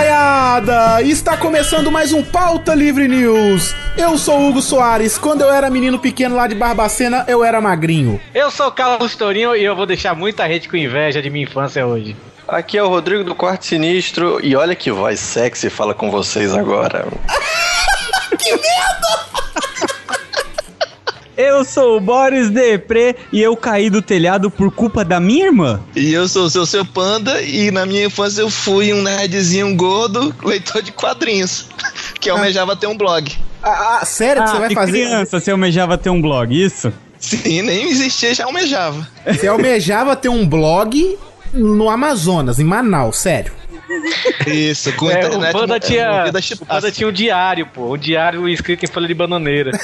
Pautaiada! Está começando mais um Pauta Livre News. Eu sou Hugo Soares. Quando eu era menino pequeno lá de Barbacena, eu era magrinho. Eu sou o Carlos Tourinho e eu vou deixar muita gente com inveja de minha infância hoje. Aqui é o Rodrigo do Quarto Sinistro e olha que voz sexy fala com vocês agora. Eu sou o Boris Depré e eu caí do telhado por culpa da minha irmã. E eu sou o seu, seu panda e na minha infância eu fui um nerdzinho gordo, leitor de quadrinhos, que almejava ter um blog. Ah, ah, sério que você vai de fazer? criança, você almejava ter um blog, isso? Sim, nem existia, já almejava. Você almejava ter um blog no Amazonas, em Manaus, sério. Isso, com É, internet. o Panda tinha, o Panda tinha um diário, pô. Um diário escrito em folha de bananeira.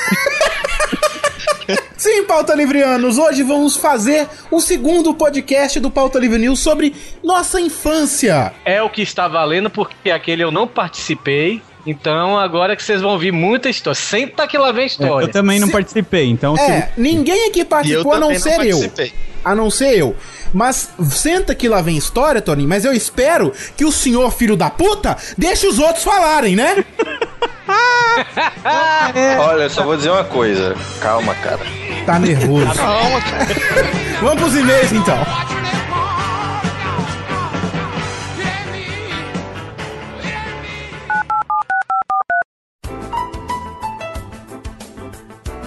Sim, Pauta Livrianos, hoje vamos fazer o segundo podcast do Pauta Livre News sobre nossa infância. é o que está valendo porque aquele eu não participei. Então agora que vocês vão ouvir muita história. Senta que lá vem história. Eu também não Se- participei, então É, ninguém aqui participou a não também não ser eu. participei. A não ser eu. Mas senta que lá vem história, Tony, mas eu espero que o senhor filho da puta deixe os outros falarem, né? Olha, eu só vou dizer uma coisa. Calma, cara. Tá nervoso. Calma, cara. Vamos pros e-mails então.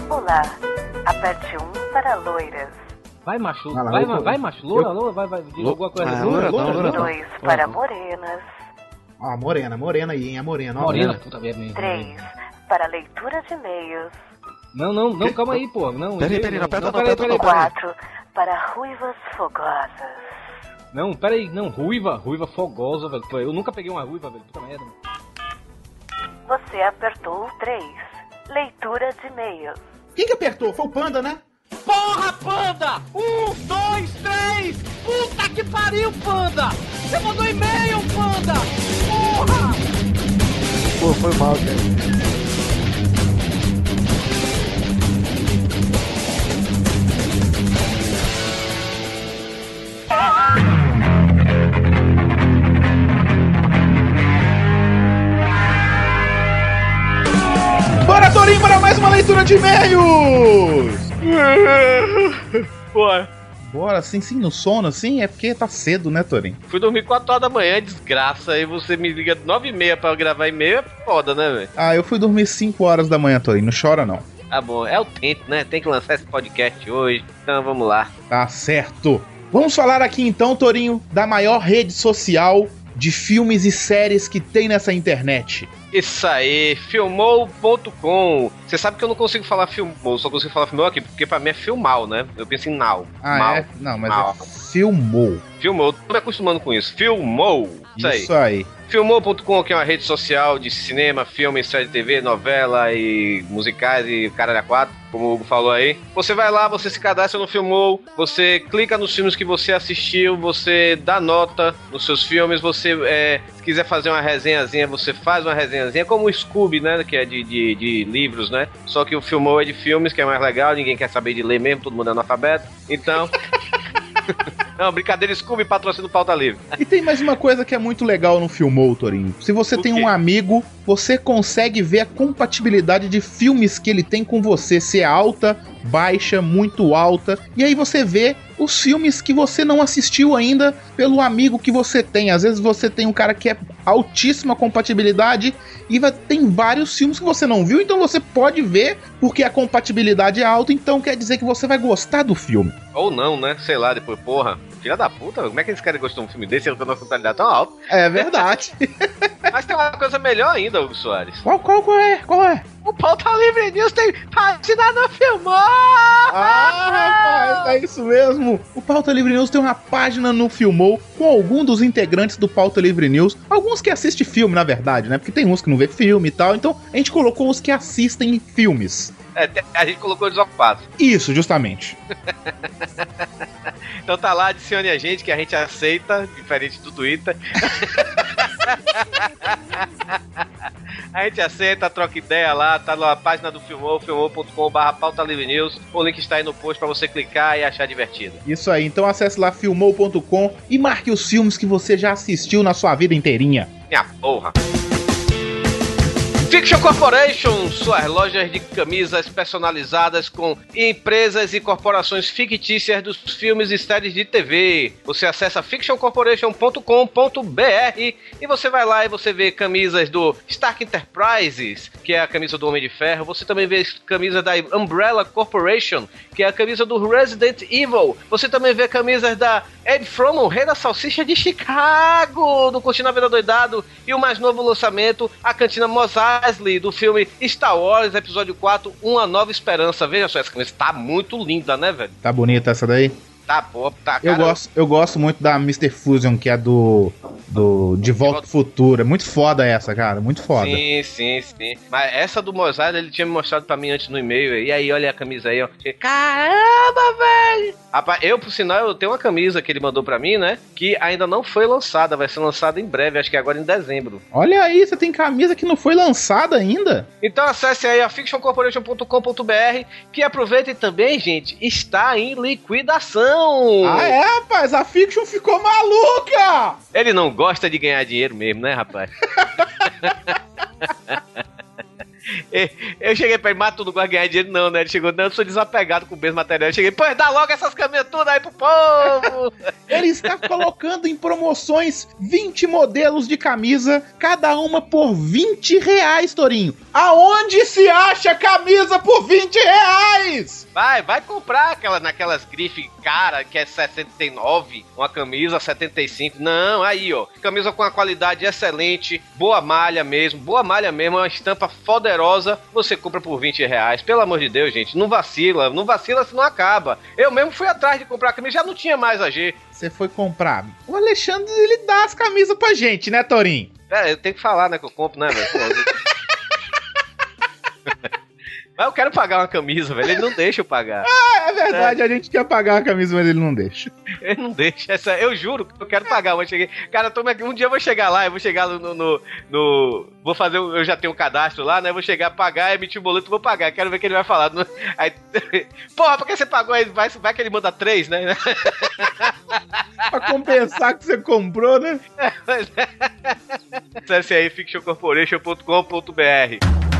Olá. Aperte 1 para loiras. Vai, macho. Vai vai, vai, macho. Loura, loura, vai, vai. Diz alguma coisa. Ah, Loura, loura, loura, loura, loura. 2 para morenas. Ó, morena, morena aí, hein? A morena, ó. Morena, puta merda. 3 para leitura de e-mails. Não, não, não, calma aí, pô. Não, Peraí, peraí, não aperta não, peraí, aperta não. 4 para ruivas fogosas. Não, peraí, não, ruiva, ruiva fogosa, velho. Eu nunca peguei uma ruiva, velho. Puta merda. Você apertou o 3. Leitura de e-mails. Quem que apertou? Foi o Panda, né? Porra, panda! Um, dois, três! Puta que pariu, panda! Você mandou e-mail, panda! Pô, foi mal, cara. Bora, Torinho, para mais uma leitura de e-mails! Bora, assim, sim, no sono, assim, é porque tá cedo, né, Torinho? fui dormir 4 horas da manhã, desgraça. Aí você me liga 9 e meia pra eu gravar e-mail, é foda, né, velho? Ah, eu fui dormir 5 horas da manhã, Torinho, não chora não. Tá bom, é o tempo, né? Tem que lançar esse podcast hoje. Então vamos lá. Tá certo. Vamos falar aqui então, Torinho, da maior rede social de filmes e séries que tem nessa internet. Isso aí, filmou.com. Você sabe que eu não consigo falar filmou, só consigo falar filmou aqui, porque pra mim é filmal, né? Eu penso em now. Ah, mal. é? Não, mas Mal. é filmou. Filmou, tô me acostumando com isso. Filmou. Isso aí. Isso aí. Filmou.com, que é uma rede social de cinema, filme, série de TV, novela e musicais e caralho a quatro, como o Hugo falou aí. Você vai lá, você se cadastra no Filmou, você clica nos filmes que você assistiu, você dá nota nos seus filmes, você, é, se quiser fazer uma resenhazinha, você faz uma resenhazinha, como o Scooby, né, que é de, de, de livros, né? Só que o Filmou é de filmes, que é mais legal, ninguém quer saber de ler mesmo, todo mundo é analfabeto. Então... Não, brincadeira, Scooby patrocina o Pauta Livre. E tem mais uma coisa que é muito legal no Filmou, Torinho. Se você O tem quê? um amigo, você consegue ver a compatibilidade de filmes que ele tem com você, se é alta, baixa, muito alta. E aí você vê os filmes que você não assistiu ainda pelo amigo que você tem. Às vezes você tem um cara que é altíssima compatibilidade e vai, tem vários filmes que você não viu, então você pode ver porque a compatibilidade é alta, então quer dizer que você vai gostar do filme. Ou não, né? Sei lá, depois, porra. Filha da puta, como é que esse cara gostou de um filme desse e ele tem uma nacionalidade tão alta? É verdade. Mas tem uma coisa melhor ainda, Hugo Soares. qual, qual, qual é? Qual é? O Pauta Livre News tem página no Filmou! Ah, rapaz, é isso mesmo. O Pauta Livre News tem uma página no Filmou com algum dos integrantes do Pauta Livre News. Alguns que assistem filme, na verdade, né? Porque tem uns que não vê filme e tal. Então a gente colocou os que assistem filmes. É, a gente colocou desocupados. Isso, justamente. Então tá lá, adicione a gente que a gente aceita, diferente do Twitter. A gente aceita, troca ideia lá, tá na página do Filmou, filmou.com.br pauta livre news. O link está aí no post pra você clicar e achar divertido. Isso aí. Então acesse lá filmou.com e marque os filmes que você já assistiu na sua vida inteirinha. Minha porra. Fiction Corporation, suas lojas de camisas personalizadas com empresas e corporações fictícias dos filmes e séries de TV. Você acessa fictioncorporation.com.br e você vai lá e você vê camisas do Stark Enterprises, que é a camisa do Homem de Ferro. Você também vê camisas da Umbrella Corporation, que é a camisa do Resident Evil. Você também vê camisas da Ed Froman, Rei da Salsicha de Chicago, do Curtindo Vida Doidado. E o mais novo lançamento, a cantina Mos Eisley, do filme Star Wars, episódio 4, Uma Nova Esperança. Veja só, essa camisa tá muito linda, né, velho? Tá bonita essa daí? Tá, pô, tá, Eu cara. gosto, eu gosto muito da Mr. Fusion, que é do. do De Volta ao Futuro. É muito foda essa, cara. Muito foda. Sim, sim, sim. Mas essa do Eisley, ele tinha me mostrado pra mim antes no e-mail. E aí, olha a camisa aí, ó. Caramba, velho! Rapaz, eu, por sinal, eu tenho uma camisa que ele mandou pra mim, né? Que ainda não foi lançada. Vai ser lançada em breve, acho que agora em dezembro. Olha aí, você tem camisa que não foi lançada ainda. Então acesse aí a fictioncorporation.com.br que aproveitem também, gente, está em liquidação. Ah, é, rapaz? A Fiction ficou maluca! Ele não gosta de ganhar dinheiro mesmo, né, rapaz? Eu cheguei pra ele, mas tu não gosta de ganhar dinheiro, não, né? Ele chegou, não, eu sou desapegado com o mesmo material. Eu cheguei, pois dá logo essas tudo aí pro povo! Ele está colocando em promoções 20 modelos de camisa, cada uma por 20 reais, Torinho. Aonde se acha camisa por 20 reais? Vai, vai comprar aquela, naquelas grife cara que é 69, uma camisa 75. Não, aí ó, camisa com uma qualidade excelente, boa malha mesmo, boa malha mesmo, uma estampa Você compra por 20 reais. Pelo amor de Deus, gente, não vacila, não vacila se não acaba. Eu mesmo fui atrás de comprar a camisa, já não tinha mais a G. Você foi comprar. O Alexandre, ele dá as camisas pra gente, né, Torinho? É, eu tenho que falar, né, que eu compro, né, velho? Mas eu quero pagar uma camisa, velho. Ele não deixa eu pagar. Ah, é verdade, a gente quer pagar a camisa, mas ele não deixa. Ele não deixa. Essa, eu juro que eu quero pagar. Vou chegar, cara, toma aqui. Um dia eu vou chegar lá, eu vou chegar no. no, no- vou fazer. Eu já tenho um cadastro lá, né? Eu vou chegar, pagar, emitir o boleto vou pagar. Quero ver o que ele vai falar. Aí, porra, por que você pagou aí? Vai, vai que ele manda três, né? pra compensar que você comprou, né? Acesse aí fictioncorporation.com.br.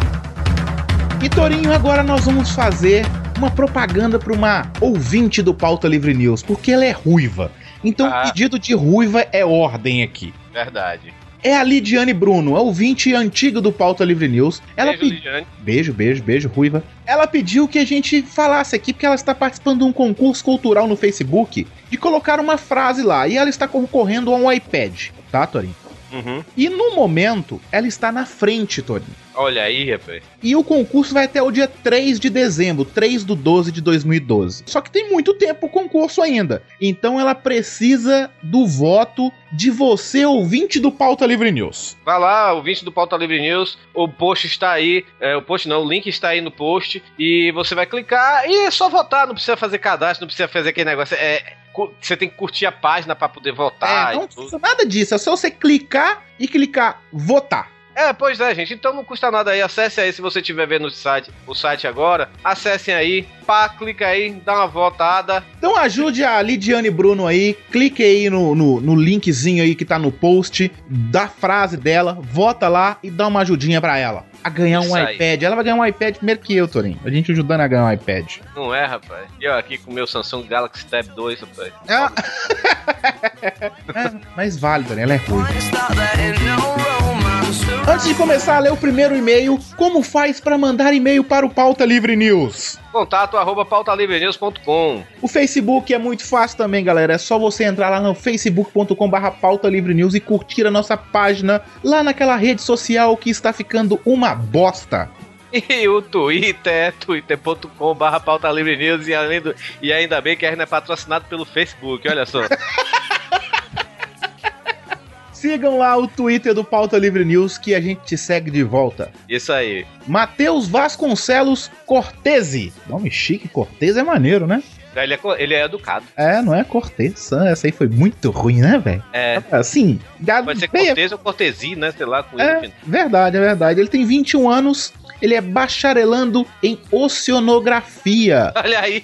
E Torinho, agora nós vamos fazer uma propaganda para uma ouvinte do Pauta Livre News, porque ela é ruiva. Então, Ah. pedido de ruiva é ordem aqui. Verdade. É a Lidiane Bruno, a ouvinte antiga do Pauta Livre News. Ela Beijo, Lidiane. Beijo, beijo, beijo, ruiva. Ela pediu que a gente falasse aqui, porque ela está participando de um concurso cultural no Facebook, de colocar uma frase lá. E ela está concorrendo a um iPad, tá, Torinho? Uhum. E no momento, ela está na frente, Torinho. Olha aí, rapaz. E o concurso vai até o dia 3 de dezembro, 3 do 12 de 2012. Só que tem muito tempo o concurso ainda. Então ela precisa do voto de você, ouvinte do Pauta Livre News. Vai lá, ouvinte do Pauta Livre News, o post está aí, é, o post não, o link está aí no post, e você vai clicar e é só votar, não precisa fazer cadastro, não precisa fazer aquele negócio, é, você tem que curtir a página para poder votar é, não precisa nada disso, é só você clicar e clicar votar. É, pois é, gente. Então não custa nada aí. Acesse aí se você estiver vendo o site, o site agora. Acessem aí, pá, clica aí, dá uma votada. Então ajude a Lidiane Bruno aí, clique aí no, no, no linkzinho aí que tá no post, da frase dela, vota lá e dá uma ajudinha pra ela. A ganhar um iPad. Ela vai ganhar um iPad primeiro que eu, Torinho. A gente ajudando a ganhar um iPad. Não é, rapaz? E eu aqui com o meu Samsung Galaxy Tab 2, rapaz. Ah. É, mas vale, Torinho, ela é ruim. Antes de começar a ler o primeiro e-mail, como faz pra mandar e-mail para o Pauta Livre News? Contato arroba pautalivrenews.com. O Facebook é muito fácil também, galera. É só você entrar lá no facebook.com/barra pauta livre news e curtir a nossa página lá naquela rede social que está ficando uma bosta. E o Twitter é twitter.com barra pauta livre news e, além do, e ainda bem que a gente é patrocinado pelo Facebook, olha só. Sigam lá o Twitter do Pauta Livre News que a gente te segue de volta. Isso aí. Matheus Vasconcelos Cortese. Nome chique, Cortese é maneiro, né? Ele é, ele é educado. É, não é Cortez. Ah, Essa aí foi muito ruim, né, velho? É. Assim, gado Pode ser cortês ou cortesia, né? Sei lá, com É, isso. verdade, é verdade. Ele tem 21 anos, ele é bacharelando em oceanografia. Olha aí.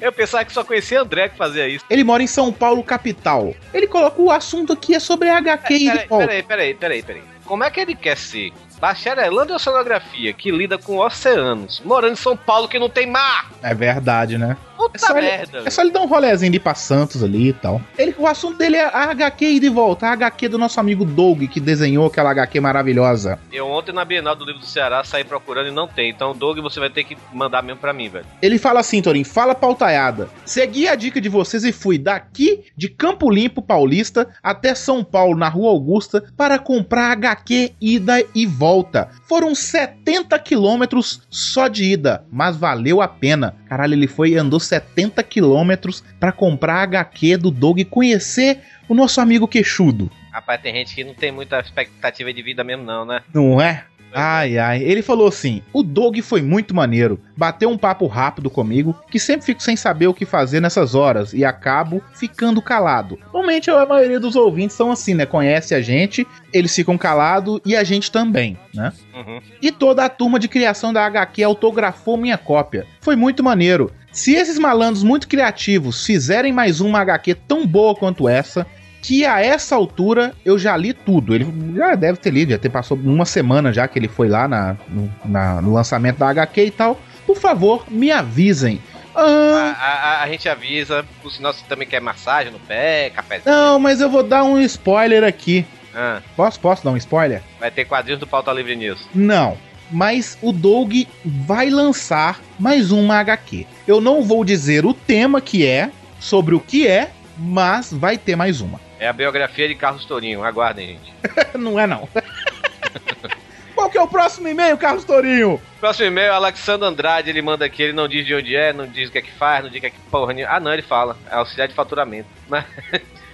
Eu pensava que só conhecia André que fazia isso. Ele mora em São Paulo, capital. Ele coloca o assunto aqui é sobre HQ e Peraí, peraí, peraí, peraí, peraí. Como é que ele quer ser bacharelando em oceanografia, que lida com oceanos, morando em São Paulo que não tem mar? É verdade, né? Puta É só, ele, merda. é só ele dar um rolezinho de pra Santos ali e tal. Ele, o assunto dele é a HQ e de volta. A HQ do nosso amigo Doug, que desenhou aquela HQ maravilhosa. Eu ontem na Bienal do Livro do Ceará saí procurando e não tem. Então, Doug, você vai ter que mandar mesmo pra mim, velho. Ele fala assim, Torin, fala pautaiada. Segui a dica de vocês e fui daqui de Campo Limpo, Paulista, até São Paulo, na Rua Augusta, para comprar HQ ida e volta. Foram 70 quilômetros só de ida, mas valeu a pena. Caralho, ele foi e andou 70 quilômetros para comprar HQ do Doug e conhecer o nosso amigo queixudo. Rapaz, tem gente que não tem muita expectativa de vida mesmo, não, né? Não é? Ai, ai. Ele falou assim: o Doug foi muito maneiro. Bateu um papo rápido comigo, que sempre fico sem saber o que fazer nessas horas e acabo ficando calado. Normalmente a maioria dos ouvintes são assim, né? Conhece a gente, eles ficam calados e a gente também, né? Uhum. E toda a turma de criação da HQ autografou minha cópia. Foi muito maneiro. Se esses malandros muito criativos fizerem mais uma HQ tão boa quanto essa, que a essa altura eu já li tudo. Ele já deve ter lido, já ter passou uma semana já que ele foi lá na, no, na- no lançamento da HQ e tal. Por favor, me avisem. A, Ah, a- a gente avisa, por sinal você também quer massagem no pé, cafezinho. não, mas eu vou dar um spoiler aqui. Ah, Posso, posso dar um spoiler? vai ter quadrinhos do Pauta Livre News. Não. Mas o Doug vai lançar mais uma HQ. Eu não vou dizer o tema que é, sobre o que é, mas vai ter mais uma. É a biografia de Carlos Tourinho, aguardem, gente. não é não. Qual que é o próximo e-mail, Carlos Tourinho? Próximo e-mail, Alexandre Andrade, ele manda aqui, ele não diz de onde é, não diz o que é que faz, não diz o que é que porra nenhuma. Ah, não, ele fala. É auxiliar de faturamento. Mas,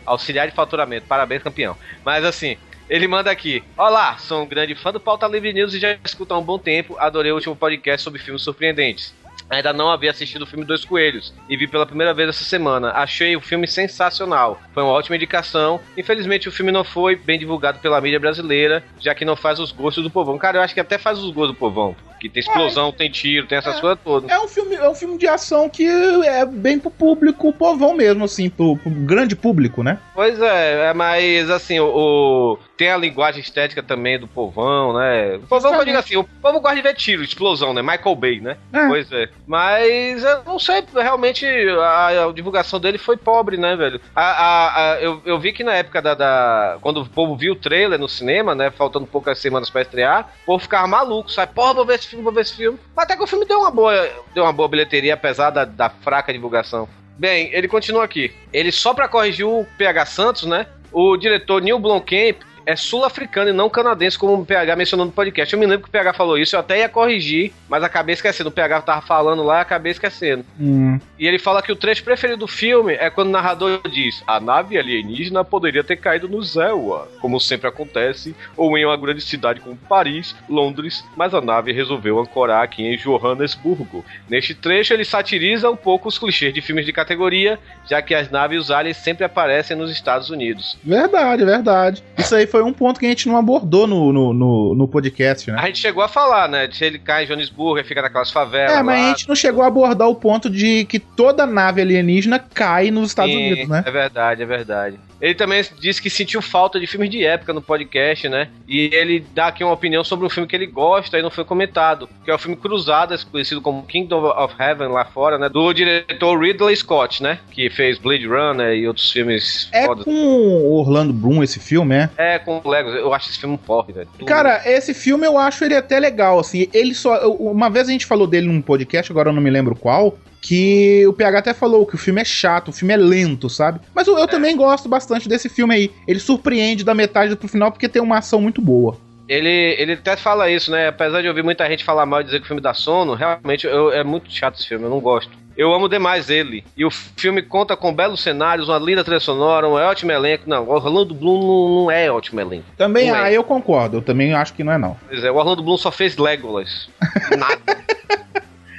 auxiliar de faturamento, parabéns, campeão. Mas assim, ele manda aqui. Olá, sou um grande fã do Pauta Livre News e já escuto há um bom tempo. Adorei o último podcast sobre filmes surpreendentes. Ainda não havia assistido o filme Dois Coelhos e vi pela primeira vez essa semana. Achei o filme sensacional. Foi uma ótima indicação. Infelizmente o filme não foi bem divulgado pela mídia brasileira, já que não faz os gostos do povão. Cara, eu acho que até faz os gostos do povão. Que tem explosão, tem tiro, tem essas coisas todas. É um filme, é um filme de ação que é bem pro público povão mesmo, assim, pro, pro grande público, né? Pois é, é, mas assim, o, o- tem a linguagem estética também do povão, né? O povão eu digo assim, o povo gosta de ver tiro, explosão, né? Michael Bay, né? É. Pois é. Mas eu não sei, realmente a, a divulgação dele foi pobre, né, velho? A, a- eu, eu vi que na época da, da- Quando o povo viu o trailer no cinema, né? Faltando poucas semanas pra estrear, o povo ficava maluco, sabe? Porra, vou ver esse filme, vou ver esse filme. Mas até que o filme deu uma boa, deu uma boa bilheteria, apesar da, da fraca divulgação. Bem, ele continua aqui. Ele só pra corrigir o PH Santos, né? O diretor Neil Blomkamp é sul-africano e não canadense, como o PH mencionou no podcast. Eu me lembro que o PH falou isso, eu até ia corrigir, mas acabei esquecendo. O PH tava falando lá, acabei esquecendo. Hum. E ele fala que o trecho preferido do filme é quando o narrador diz: A nave alienígena poderia ter caído no Zewa, como sempre acontece, ou em uma grande cidade como Paris, Londres, mas a nave resolveu ancorar aqui em Johannesburgo. Neste trecho, ele satiriza um pouco os clichês de filmes de categoria, já que as naves e os aliens sempre aparecem nos Estados Unidos. Verdade, verdade. Isso aí foi um ponto que a gente não abordou no, no, no, no podcast, né? A gente chegou a falar, né? Se ele cai em Johannesburgo e fica naquelas favelas. É, mas lá. a gente não chegou a abordar o ponto de que toda nave alienígena cai nos Estados Sim, Unidos, né? É verdade, é verdade. Ele também disse que sentiu falta de filmes de época no podcast, né? E ele dá aqui uma opinião sobre um filme que ele gosta e não foi comentado, que é o filme Cruzadas, conhecido como Kingdom of Heaven lá fora, né? Do diretor Ridley Scott, né? Que fez Blade Runner e outros filmes É fodas. com o Orlando Bloom esse filme, é? É, com o Legos. Eu acho esse filme um porre, velho. Cara, esse filme eu acho ele até legal, assim. Ele só. Uma vez a gente falou dele num podcast, agora eu não me lembro qual. Que o PH até falou que o filme é chato, o filme é lento, sabe? Mas eu, eu também gosto bastante desse filme aí. Ele surpreende da metade pro final porque tem uma ação muito boa. Ele, ele até fala isso, né? Apesar de ouvir muita gente falar mal e dizer que o filme dá sono, realmente eu- é muito chato esse filme, eu não gosto. Eu amo demais ele. E o filme conta com belos cenários, uma linda trilha sonora, um ótimo elenco. Não, o Orlando Bloom não, não é ótimo elenco. Também, Não é. ah, eu concordo. Eu também acho que não é, não. Pois é, o Orlando Bloom só fez Legolas. Nada.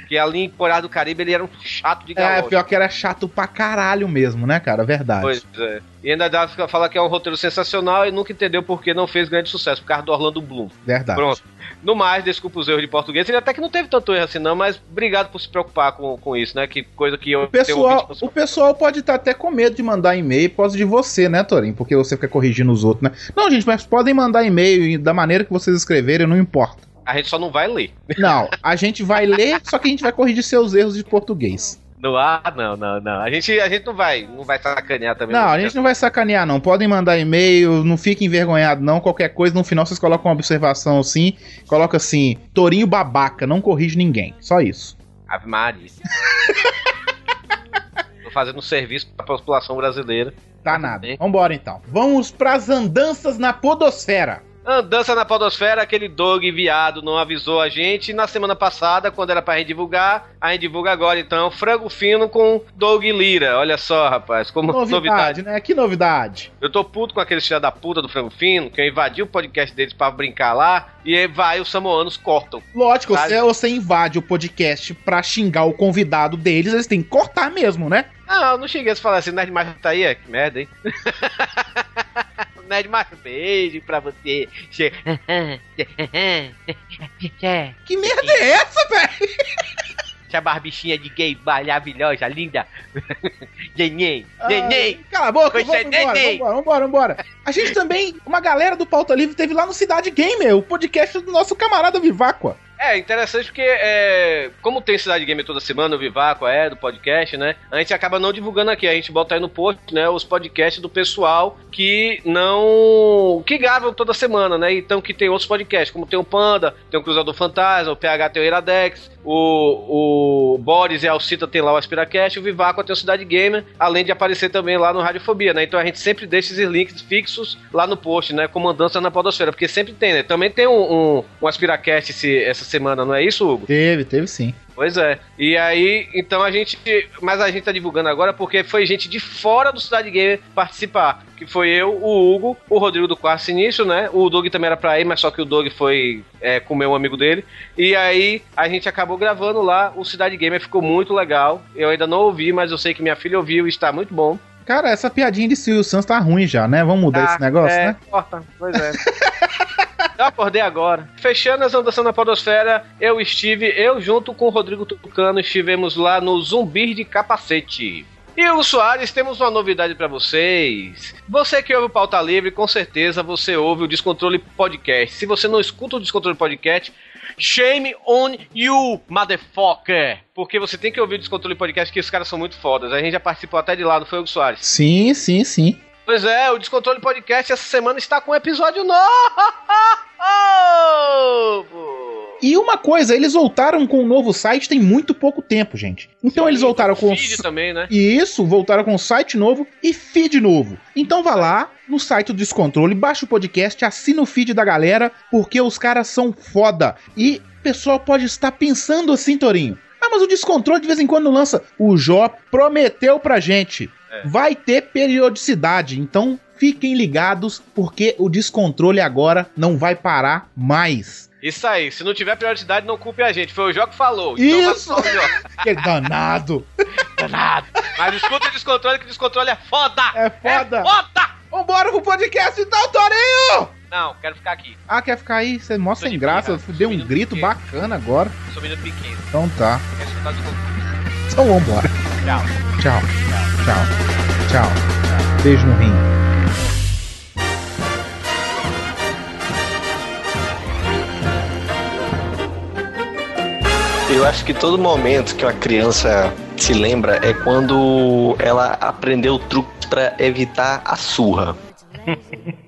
que ali em Coreia do Caribe ele era um chato de É, galope. pior que era chato pra caralho mesmo, né, cara? Verdade. Pois é. E ainda dá pra falar que é um roteiro sensacional e nunca entendeu por que não fez grande sucesso, por causa do Orlando Bloom. Verdade. Pronto. No mais, desculpa os erros de português. Ele até que não teve tanto erro assim, não, mas obrigado por se preocupar com, com isso, né? Que coisa que eu O pessoal, o pessoal pode estar até com medo de mandar e-mail por causa de você, né, Torinho? Porque você fica corrigindo os outros, né? Não, gente, mas podem mandar e-mail da maneira que vocês escreverem, não importa. A gente só não vai ler. Não, a gente vai ler, só que a gente vai corrigir seus erros de português. No ar, não, não, não. A gente, a gente não vai, não vai sacanear também. Não, a gente não vai sacanear, não. Podem mandar e-mail, não fiquem envergonhados, não. Qualquer coisa, no final vocês colocam uma observação assim, coloca assim, Torinho babaca, não corrige ninguém. Só isso. Ave Maria. Tô fazendo um serviço pra população brasileira. Tá nada. Vambora então. Vamos pras andanças na podosfera. Andança na podosfera, aquele dog viado não avisou a gente. Na semana passada, quando era pra gente divulgar, a gente divulga agora então. Frango fino com Dog Lira. Olha só, rapaz, como Novidade, novidade. né? Que novidade. Eu tô puto com aqueles filha da puta do Frango Fino, que eu invadi o podcast deles pra brincar lá, e aí vai, os samoanos cortam. Lógico, se você invade o podcast pra xingar o convidado deles, eles têm que cortar mesmo, né? Não, eu não cheguei a falar assim, Nerd Macho tá aí, é que merda, hein? Nerd Macho, beijo pra você. Que merda é essa, velho? Essa barbichinha de gay maravilhosa, linda. Neném, neném. Ah, Cala a boca, Pois vamos é, embora, vambora, vambora. A gente também, uma galera do Pauta Livre teve lá no Cidade Gamer, o podcast do nosso camarada Viváqua. É, interessante porque, é, como tem Cidade Gamer toda semana, o Vivaco é, do podcast, né? A gente acaba não divulgando aqui, a gente bota aí no post, né, os podcasts do pessoal que não... que gravam toda semana, né? Então que tem outros podcasts, como tem o Panda, tem o Cruzador Fantasma, o PH tem o Iradex, o, o Boris e a Alcita tem lá o Aspiracast, o Vivaco tem o Cidade Gamer, além de aparecer também lá no Radiofobia, né? Então a gente sempre deixa esses links fixos lá no post, né? Como Andança na Podosfera, porque sempre tem, né? Também tem um, um, um Aspiracast esse, essa semana, não é isso, Hugo? Teve, teve sim. Pois é. E aí, então a gente. Mas a gente tá divulgando agora porque foi gente de fora do Cidade Gamer participar. Que foi eu, o Hugo, o Rodrigo do Quarto Sinistro, né? O Doug também era pra ir, mas só que o Doug foi é, comer um amigo dele. E aí a gente acabou gravando lá. O Cidade Gamer ficou muito legal. Eu ainda não ouvi, mas eu sei que minha filha ouviu e está muito bom. Cara, essa piadinha de Silvio Santos tá ruim já, né? Vamos mudar esse negócio, é, né? Corta, pois é. Eu acordei agora. Fechando as andações na Podosfera, eu estive, eu junto com o Rodrigo Tucano, estivemos lá no Zumbi de Capacete. E o Soares, temos uma novidade pra vocês. Você que ouve o Pauta Livre, com certeza você ouve o Descontrole Podcast. Se você não escuta o Descontrole Podcast, shame on you, motherfucker. Porque você tem que ouvir o Descontrole Podcast, que os caras são muito fodas. A gente já participou até de lá, não foi o Soares? Sim, sim, sim. Pois é, o Descontrole Podcast essa semana está com um episódio novo! E uma coisa, eles voltaram com um novo site tem muito pouco tempo, gente. Então eles voltaram com Feed também, né? E isso, voltaram com site novo e feed novo. Então vá lá no site do Descontrole, baixa o podcast, assina o feed da galera, porque os caras são foda. E o pessoal pode estar pensando assim, Torinho. Ah, mas o Descontrole de vez em quando lança. O Jó prometeu pra gente. Vai ter periodicidade, então fiquem ligados, porque o Descontrole agora não vai parar mais. Isso aí, se não tiver prioridade, não culpe a gente. Foi o Jó que falou. Isso! pro Jó. Que danado! Danado! Mas escuta o descontrole, que o descontrole é foda! É foda! É foda! Vambora pro podcast então, Torinho! Não, quero ficar aqui. Ah, quer ficar aí? Você mostra Tô sem de graça, birra, deu um grito porque- bacana agora. Eu sou menino pequeno. Então tá. Quero escutar o descontrole. Então vambora. Tchau. Tchau. Tchau. Tchau. Beijo no rim. Eu acho que todo momento que uma criança se lembra é quando ela aprendeu o truque pra evitar a surra.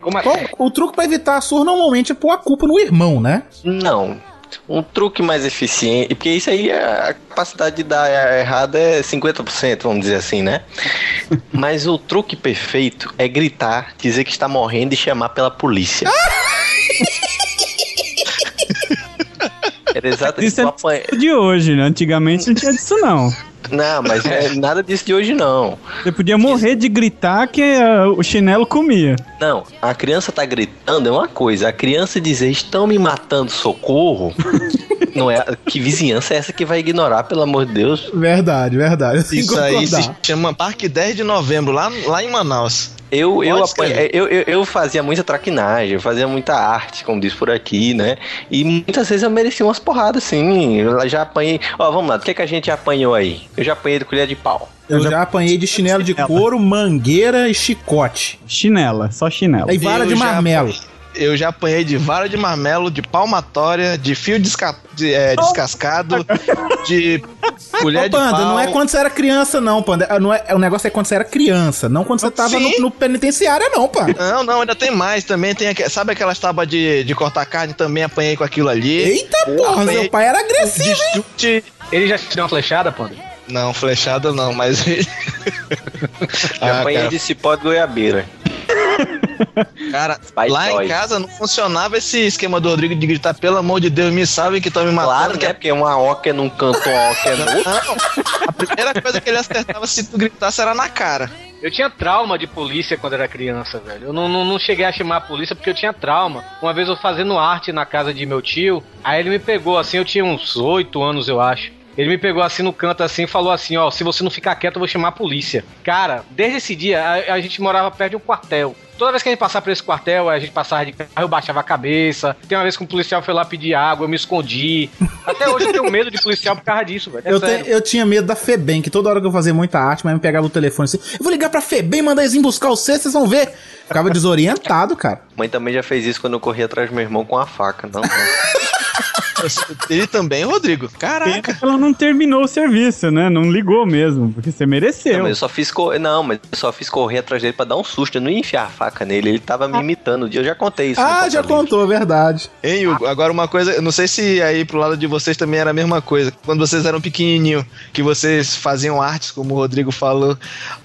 Como é? Bom, o truque pra evitar a surra normalmente é pôr a culpa no irmão, né? Não. Um truque mais eficiente, porque isso aí a capacidade de dar errado é 50%, vamos dizer assim, né? Mas o truque perfeito é gritar, dizer que está morrendo e chamar pela polícia. Era exatamente Isso é de hoje, né? Antigamente não tinha disso, não. Não, mas é nada disso de hoje não. Você podia morrer de gritar que ah, o chinelo comia. Não, a criança tá gritando é uma coisa, a criança dizer estão me matando, socorro. Não é que vizinhança é essa que vai ignorar, pelo amor de Deus? Verdade, verdade. Isso aí se concordar. chama Parque 10 de Novembro, lá, lá em Manaus. Eu, eu, eu, eu, eu fazia muita traquinagem, eu fazia muita arte, como diz por aqui, né? E muitas vezes eu merecia umas porradas, sim. Eu já apanhei. Ó, vamos lá, o que, é que a gente apanhou aí? Eu já apanhei de colher de pau. Eu já apanhei de chinelo de couro, mangueira e chicote. Chinela, só chinela. E vara Eu de marmelo. Eu já apanhei de vara de marmelo, de palmatória, de fio desca- de, é, descascado, de colher Ô, de Panda, pau. não é quando você era criança, não, Panda. Ah, Não é, o negócio é quando você era criança, não quando você tava no, no penitenciário, não, Panda. Não, não, ainda tem mais também. Tem, sabe aquelas tábuas de, de cortar carne? Também apanhei com aquilo ali. Eita porra, apanhei seu pai era de agressivo. chute. Ele já te deu uma flechada, Panda? Não, flechada não, mas. Já Ah, apanhei cara, de cipó de goiabeira. cara, Spy lá em casa não funcionava esse esquema do Rodrigo de gritar, pelo amor de Deus, me salvem que estão me matando. Claro que é porque uma oca é num canto, uma oca é no outro. Não, a primeira coisa que ele acertava se tu gritasse era na cara. Eu tinha trauma de polícia quando era criança, velho. Eu não, não, não cheguei a chamar a polícia porque eu tinha trauma. Uma vez eu fazendo arte na casa de meu tio, aí ele me pegou assim, eu tinha uns oito anos, eu acho. Ele me pegou assim no canto assim e falou assim, ó, se você não ficar quieto, eu vou chamar a polícia. Cara, desde esse dia, a, a gente morava perto de um quartel. Toda vez que a gente passava por esse quartel, a gente passava de carro, eu baixava a cabeça. Tem uma vez que um policial foi lá pedir água, eu me escondi. Até hoje eu tenho medo de policial por causa disso, velho. É Eu, te- eu tinha medo da Febem, que toda hora que eu fazia muita arte, mas me pegava o telefone assim, eu vou ligar pra Febem, mandar eles ir buscar você, vocês vão ver. Ficava desorientado, cara. Mãe também já fez isso quando eu corri atrás do meu irmão com a faca. Não, não. Ele também, Rodrigo. Caraca. ela não terminou o serviço, né? Não ligou mesmo, porque você Não, mereceu. mas eu só fiz cor... Não, mas eu só fiz correr atrás dele pra dar um susto. Eu não ia enfiar a faca nele. Ele tava me imitando. Eu já contei isso. Ah, já contou, verdade. Hein, Hugo? Agora uma coisa, eu não sei se aí pro lado de vocês também era a mesma coisa. Quando vocês eram pequenininho, que vocês faziam artes, como o Rodrigo falou,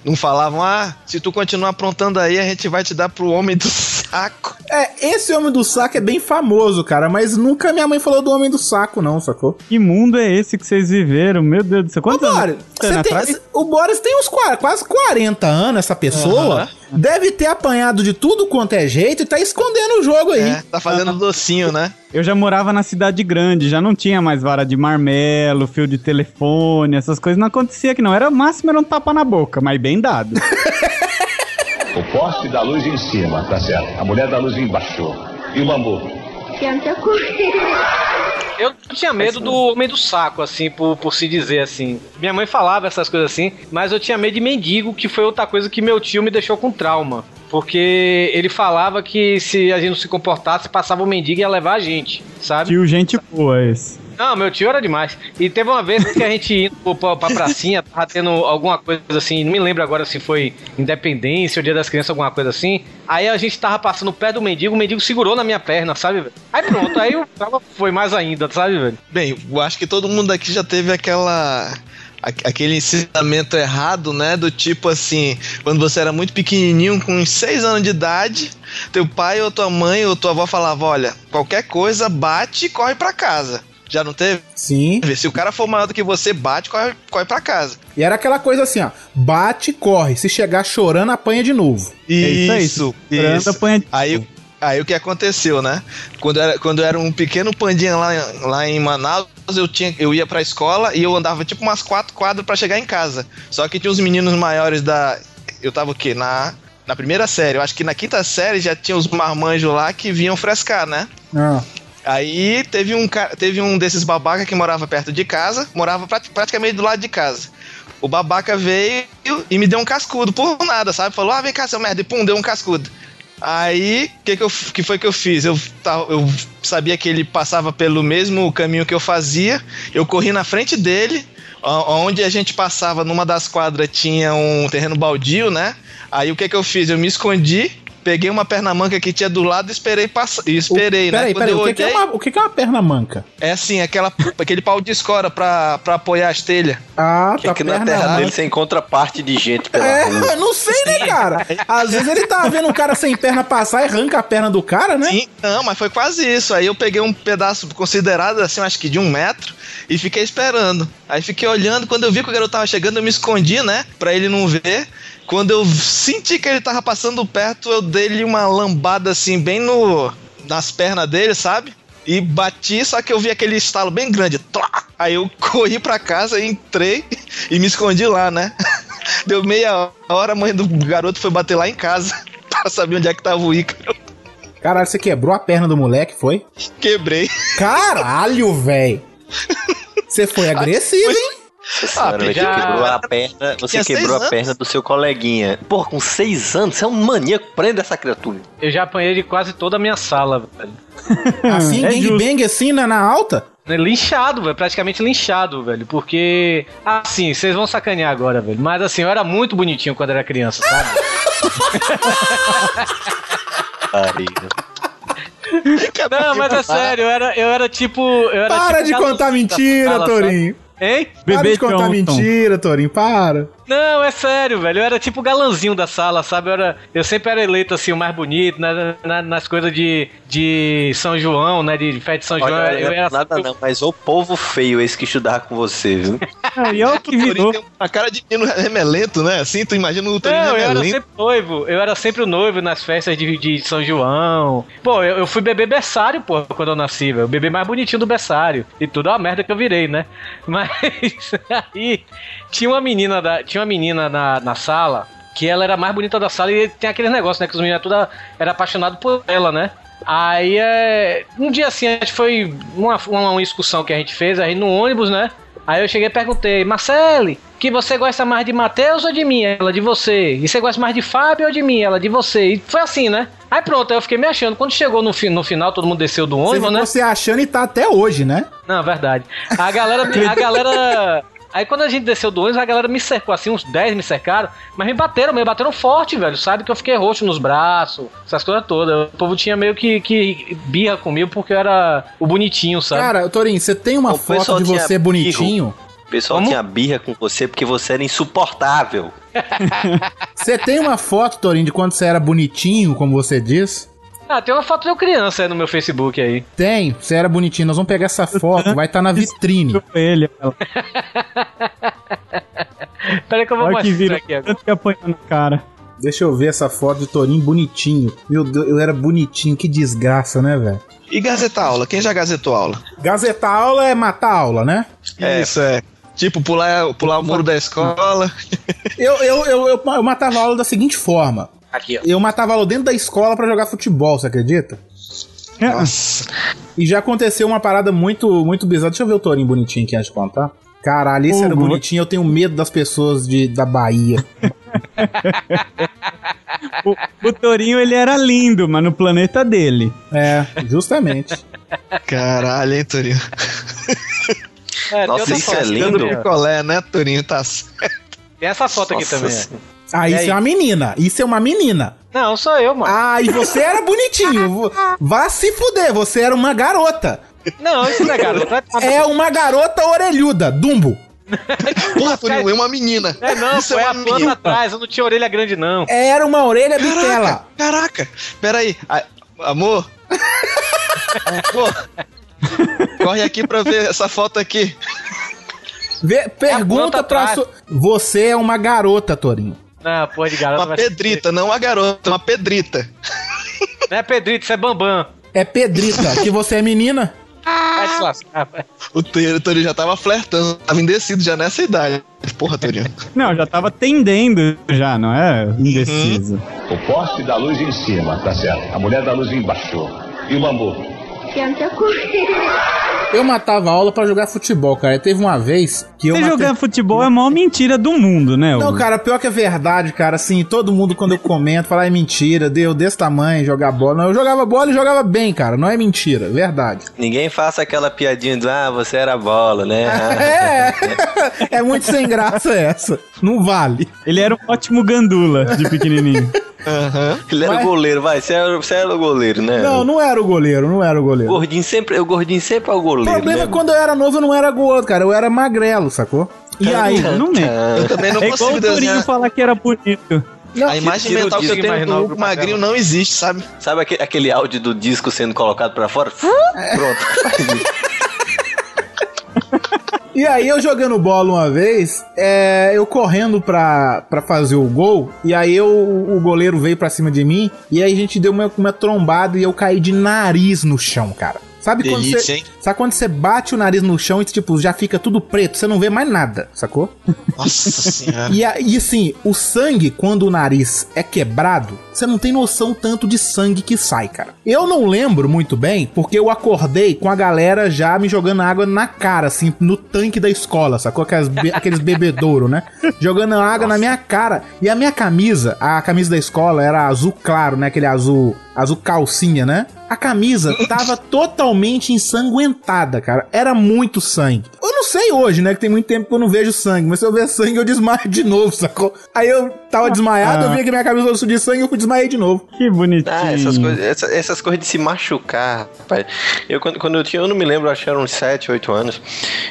não falavam, ah, se tu continuar aprontando aí, a gente vai te dar pro homem do saco. É, esse Homem do Saco é bem famoso, cara, mas nunca minha mãe falou do Homem do Saco, não, sacou? Que mundo é esse que vocês viveram? Meu Deus do céu. Ô, Quantos Boris, anos? tem- atrás? o Boris tem uns qua- quase 40 anos, essa pessoa. Aham. Deve ter apanhado de tudo quanto é jeito e tá escondendo o jogo aí. É, tá fazendo docinho, né? Eu já morava na cidade grande, já não tinha mais vara de marmelo, fio de telefone, essas coisas não acontecia aqui não. Era o máximo era um tapa na boca, mas bem dado. O poste da luz em cima, tá certo. A mulher da luz embaixo. E o bambu? Eu tinha medo do homem do saco, assim, por, por se dizer assim. Minha mãe falava essas coisas assim, mas eu tinha medo de mendigo, que foi outra coisa que meu tio me deixou com trauma. Porque ele falava que se a gente não se comportasse, passava o mendigo e ia levar a gente, sabe? Tio, gente boa esse. Não, meu tio era demais. E teve uma vez que a gente indo pra, pra pracinha, tava tendo alguma coisa assim, não me lembro agora se foi Independência ou Dia das Crianças, alguma coisa assim. Aí a gente tava passando perto do mendigo, o mendigo segurou na minha perna, sabe, velho? Aí pronto, aí o trauma foi mais ainda, sabe, velho? Bem, eu acho que todo mundo aqui já teve aquela. Aquele ensinamento errado, né? Do tipo assim, quando você era muito pequenininho, com uns 6 anos de idade, teu pai ou tua mãe ou tua avó falava: Olha, qualquer coisa, bate e corre pra casa. Já não teve? Sim. Se o cara for maior do que você, bate, corre, corre pra casa. E era aquela coisa assim, ó. Bate corre. Se chegar chorando, apanha de novo. É isso aí. Isso, isso. apanhar de- Aí, aí o que aconteceu, né? Quando eu era, quando eu era um pequeno pandinha lá, lá em Manaus, eu, tinha, eu ia pra escola e eu andava tipo umas quatro quadras pra chegar em casa. Só que tinha os meninos maiores da. Eu tava o quê? Na, na primeira série. Eu acho que na quinta série já tinha os marmanjos lá que vinham frescar, né? Ah. Aí teve um, teve um desses babaca que morava perto de casa, morava prat- praticamente do lado de casa. O babaca veio e me deu um cascudo por nada, sabe? Falou, ah, vem cá, seu merda, e pum, deu um cascudo. Aí, o que, que, que foi que eu fiz? Eu, eu sabia que ele passava pelo mesmo caminho que eu fazia. Eu corri na frente dele. Onde a gente passava, numa das quadras, tinha um terreno baldio, né? Aí o que, que eu fiz? Eu me escondi, peguei uma perna manca que tinha do lado e esperei passar. E esperei, né? Peraí, Quando peraí, o que, que é olhei- uma, o que, que é uma perna manca? É assim, aquela, aquele pau de escora pra, pra apoiar as telhas. Ah, Que aqui na terra dele você encontra parte de gente pela É, rua. não sei, né, cara? Às vezes ele tá vendo um cara sem perna passar e arranca a perna do cara, né? Sim, não, mas foi quase isso. Aí eu peguei um pedaço considerado, assim, acho que de um metro, e fiquei esperando. Aí fiquei olhando, quando eu vi que o garoto tava chegando, eu me escondi, né? Pra ele não ver. Quando eu senti que ele tava passando perto, eu dei-lhe uma lambada, assim, bem no nas pernas dele, sabe? E bati, só que eu vi aquele estalo bem grande. Tlá! Aí eu corri pra casa, entrei e me escondi lá, né? Deu meia hora, a mãe do garoto foi bater lá em casa pra saber onde é que tava o Ícaro. Caralho, você quebrou a perna do moleque, foi? Quebrei. Caralho, velho. Você foi agressivo, hein? Senhora, você já- quebrou a perna, você quebrou a perna do seu coleguinha. Pô, com seis anos, você é um maníaco, prenda essa criatura. Eu já apanhei de quase toda a minha sala, velho. Assim, É gangbang assim, na, na alta? Né, Linchado, velho, praticamente linchado, velho, porque, assim, vocês vão sacanear agora, velho, mas assim, eu era muito bonitinho quando era criança, sabe? Não, mas é sério, eu era, eu era tipo. Eu era Para tipo de contar mentira, sala, Torinho. Hein? Para de contar mentira, Torinho, para. Não, é sério, velho. Eu era tipo o galãzinho da sala, sabe? Eu, era, eu sempre era eleito assim, o mais bonito, na- na- nas coisas de, de São João, né? De festa de São João. Olha, eu era nada não, mas o povo feio esse que estudava com você, viu? E eu que virou. A cara de menino remelento, né? Assim, tu imagina o Torinho Não, eu era remelento. sempre noivo. Eu era sempre o noivo nas festas de, de São João. Pô, eu, eu fui bebê berçário, pô, quando eu nasci, velho. O bebê mais bonitinho do berçário. E tudo é uma merda que eu virei, né? Mas aí tinha uma menina, da, tinha uma menina na, na sala que ela era a mais bonita da sala e tem aquele negócio, né? Que os meninos toda era apaixonado por ela, né? Aí é. Um dia assim, acho que foi uma, uma, uma excursão que a gente fez aí no ônibus, né? Aí eu cheguei e perguntei, Marcele, que você gosta mais de Matheus ou de mim? Ela de você. E você gosta mais de Fábio ou de mim? Ela de você. E foi assim, né? Aí pronto, aí eu fiquei me achando. Quando chegou no, fi- no final, todo mundo desceu do Você ônibus, ficou né? se achando e tá até hoje, né? Não, verdade. A galera, a galera. Aí quando a gente desceu do ônibus, a galera me cercou, assim, uns 10 me cercaram, mas me bateram, me bateram forte, velho, sabe? Que eu fiquei roxo nos braços, essas coisas todas. O povo tinha meio que, que birra comigo porque eu era o bonitinho, sabe? Cara, Torinho, você tem uma O foto de você bonitinho? O pessoal tinha birra com você porque você era insuportável. Você tem uma foto, Torinho, de quando você era bonitinho, como você diz? Ah, tem uma foto de eu criança aí no meu Facebook aí. Tem, você era bonitinho. Nós vamos pegar essa foto, vai estar na vitrine. Ele, Peraí que eu vou Olha que mostrar vira aqui agora. tanto que apanhou na cara. Deixa eu ver essa foto de Torinho bonitinho. Meu Deus, eu era bonitinho, que desgraça, né, velho? E gazeta aula? Quem já gazetou aula? Gazetar aula é matar aula, né? Isso, é. Tipo, pular, pular o muro da escola. Eu, eu, eu, eu, eu matava aula da seguinte forma. Aqui, ó. Eu matava aula dentro da escola pra jogar futebol, você acredita? Nossa. E já aconteceu uma parada muito, muito bizarra. Deixa eu ver o Torinho bonitinho aqui antes de contar. Caralho, esse era bonitinho. Eu tenho medo das pessoas de, da Bahia. O, o Torinho, ele era lindo, mas no planeta dele. É, justamente. Caralho, hein, Torinho? É, Nossa, isso foto é aqui lindo. também. Picolé, né, Torinho? Tá certo. Tem essa foto aqui Nossa também. Senhora. Ah, isso aí? é uma menina. Isso é uma menina. Não, sou eu, mano. Ah, e você era bonitinho. Vá se fuder, você era uma garota. Não, isso não é garota. É uma garota orelhuda, Dumbo. Porra, Torinho, é uma menina. É não, Isso foi é a uma planta menina. atrás, eu não tinha orelha grande, não. Era uma orelha bitela. Caraca, peraí. A- amor? amor? Corre aqui pra ver essa foto aqui. Vê, pergunta planta pra sua. Você é uma garota, Torinho. Não, porra de garota. Uma pedrita, não uma garota, uma pedrita. Não é Pedrito, isso é Bambam. É Pedrita, que você é menina. Vai se lascar, vai. O Torinho, já tava flertando, tava indecido já nessa idade. Porra, Torinho. Não, já tava tendendo já, não é indeciso. O poste da luz em cima, tá certo. A mulher da luz embaixo. E o bambu? Senta curtir. Eu matava a aula pra jogar futebol, cara. Teve uma vez que eu Você matei... jogar futebol é a maior mentira do mundo, né? Não, cara, pior que é verdade, cara. Assim, todo mundo quando eu comento fala é mentira, deu desse tamanho jogar bola. Não, eu jogava bola e jogava bem, cara. Não é mentira, verdade. Ninguém faça aquela piadinha de, ah, você era bola, né? É, é muito sem graça essa. Não vale. Ele era um ótimo gandula de pequenininho. Ele era Mas- o goleiro, vai, você era, você era o goleiro, né? Não, não era o goleiro, não era o O goleiro. gordinho sempre, o gordinho sempre é o O goleiro. problema é né? quando eu era novo eu não era gordo, cara. Eu era magrelo, sacou? E aí. Eu não lembro. Eu também não É igual consigo o Torinho desenhar. falar que era bonito. Não, A imagem tira o mental que eu tenho do o magrinho não existe, sabe? Sabe aquele, aquele áudio do disco sendo colocado pra fora? Pronto. E aí eu jogando bola uma vez, é, eu correndo pra, pra fazer o gol, e aí eu, o goleiro veio pra cima de mim, e aí a gente deu uma, uma trombada e eu caí de nariz no chão, cara. Sabe quando, Delícia, você, hein? sabe quando você bate o nariz no chão e tipo, já fica tudo preto, você não vê mais nada, sacou? Nossa senhora. E, a- e assim, o sangue, quando o nariz é quebrado, você não tem noção tanto de sangue que sai, cara. Eu não lembro muito bem, porque eu acordei com a galera já me jogando água na cara, assim, no tanque da escola, sacou? Aquelas be- aqueles bebedouros, né? Jogando água na minha cara. E a minha camisa, a camisa da escola era azul claro, né? Aquele azul, azul calcinha, né? A camisa tava totalmente ensanguentada, cara. Era muito sangue. Eu não sei hoje, né? Que tem muito tempo que eu não vejo sangue. Mas se eu ver sangue, eu desmaio de novo, sacou? Aí eu tava desmaiado, eu vi que minha camisa toda de sangue, eu fui desmaiei de novo. Que bonitinho. Ah, essas coisas, essa- essas coisas de se machucar, rapaz. Eu, quando, quando eu tinha, eu não me lembro, acho que eram uns 7, 8 anos,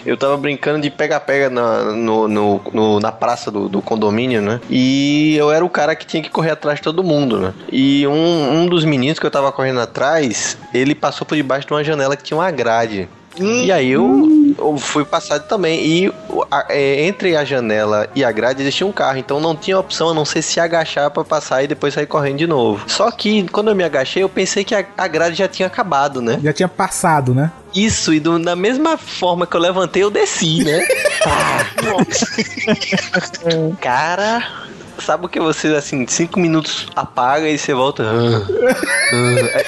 eu tava brincando de pega-pega na, no, no- no- na praça do, do condomínio, né? E eu era o cara que tinha que correr atrás de todo mundo, né? E um, um dos meninos que eu tava correndo atrás, ele passou por debaixo de uma janela que tinha uma grade. E aí eu, eu fui passado também. E a- é, entre a janela e a grade existia um carro, então não tinha opção a não ser se agachar pra passar e depois sair correndo de novo. Só que quando eu me agachei, eu pensei que a, a grade já tinha acabado, né? Já tinha passado, né? Isso, e do- da mesma forma que eu levantei, eu desci, né? Nossa. Cara, sabe o que você, assim, cinco minutos apaga e você volta. "Ah, ah",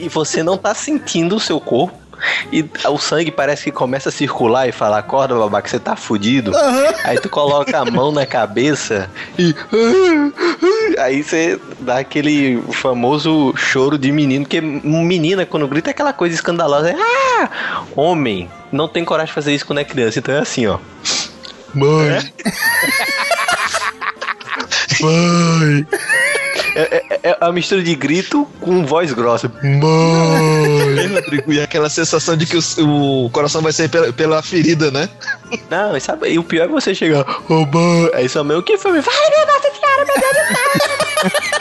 e, e você não tá sentindo o seu corpo. E o sangue parece que começa a circular e fala, acorda, babaca, você tá fudido. Aí tu coloca a mão na cabeça e. Aí você dá aquele famoso choro de menino, porque menina, quando grita, é aquela coisa escandalosa. é, Ah! Homem não tem coragem de fazer isso quando é criança, então é assim, ó. Mãe. Mãe. É, é, é a mistura de grito com voz grossa. Mãe. Rodrigo, e aquela sensação de que o, o coração vai sair pela, pela ferida, né? Não, e sabe, e o pior é você chegar, ô mãe, aí sua mãe, o que foi? Vai, meu Nossa Senhora, meu Deus do céu!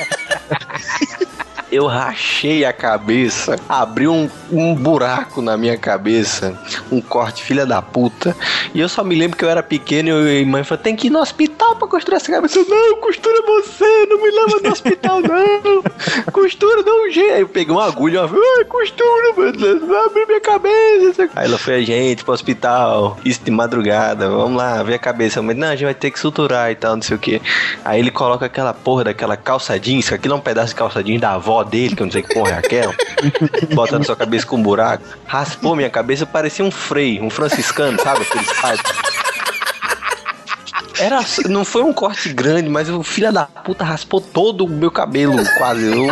Eu rachei a cabeça, abri um, um buraco na minha cabeça, um corte, filha da puta. E eu só me lembro que eu era pequeno e a mãe falou: tem que ir no hospital pra costurar essa cabeça. Eu, não, costura você, não me leva no hospital, não. Costura, um jeito. Aí eu peguei uma agulha, uma, ai, costura, abrir minha cabeça. Aí ela foi a gente pro hospital, isso de madrugada, vamos lá, ver a cabeça. Mas não, a gente vai ter que suturar e tal, não sei o que. Aí ele coloca aquela porra daquela calça jeans, aquilo é um pedaço de calça jeans da avó dele, que eu não sei que porra é aquela. Bota na sua cabeça com um buraco. Raspou minha cabeça, parecia um frei, um franciscano, sabe? Aqueles padres. Era, não foi um corte grande, mas o filho da puta raspou todo o meu cabelo, quase. Eu,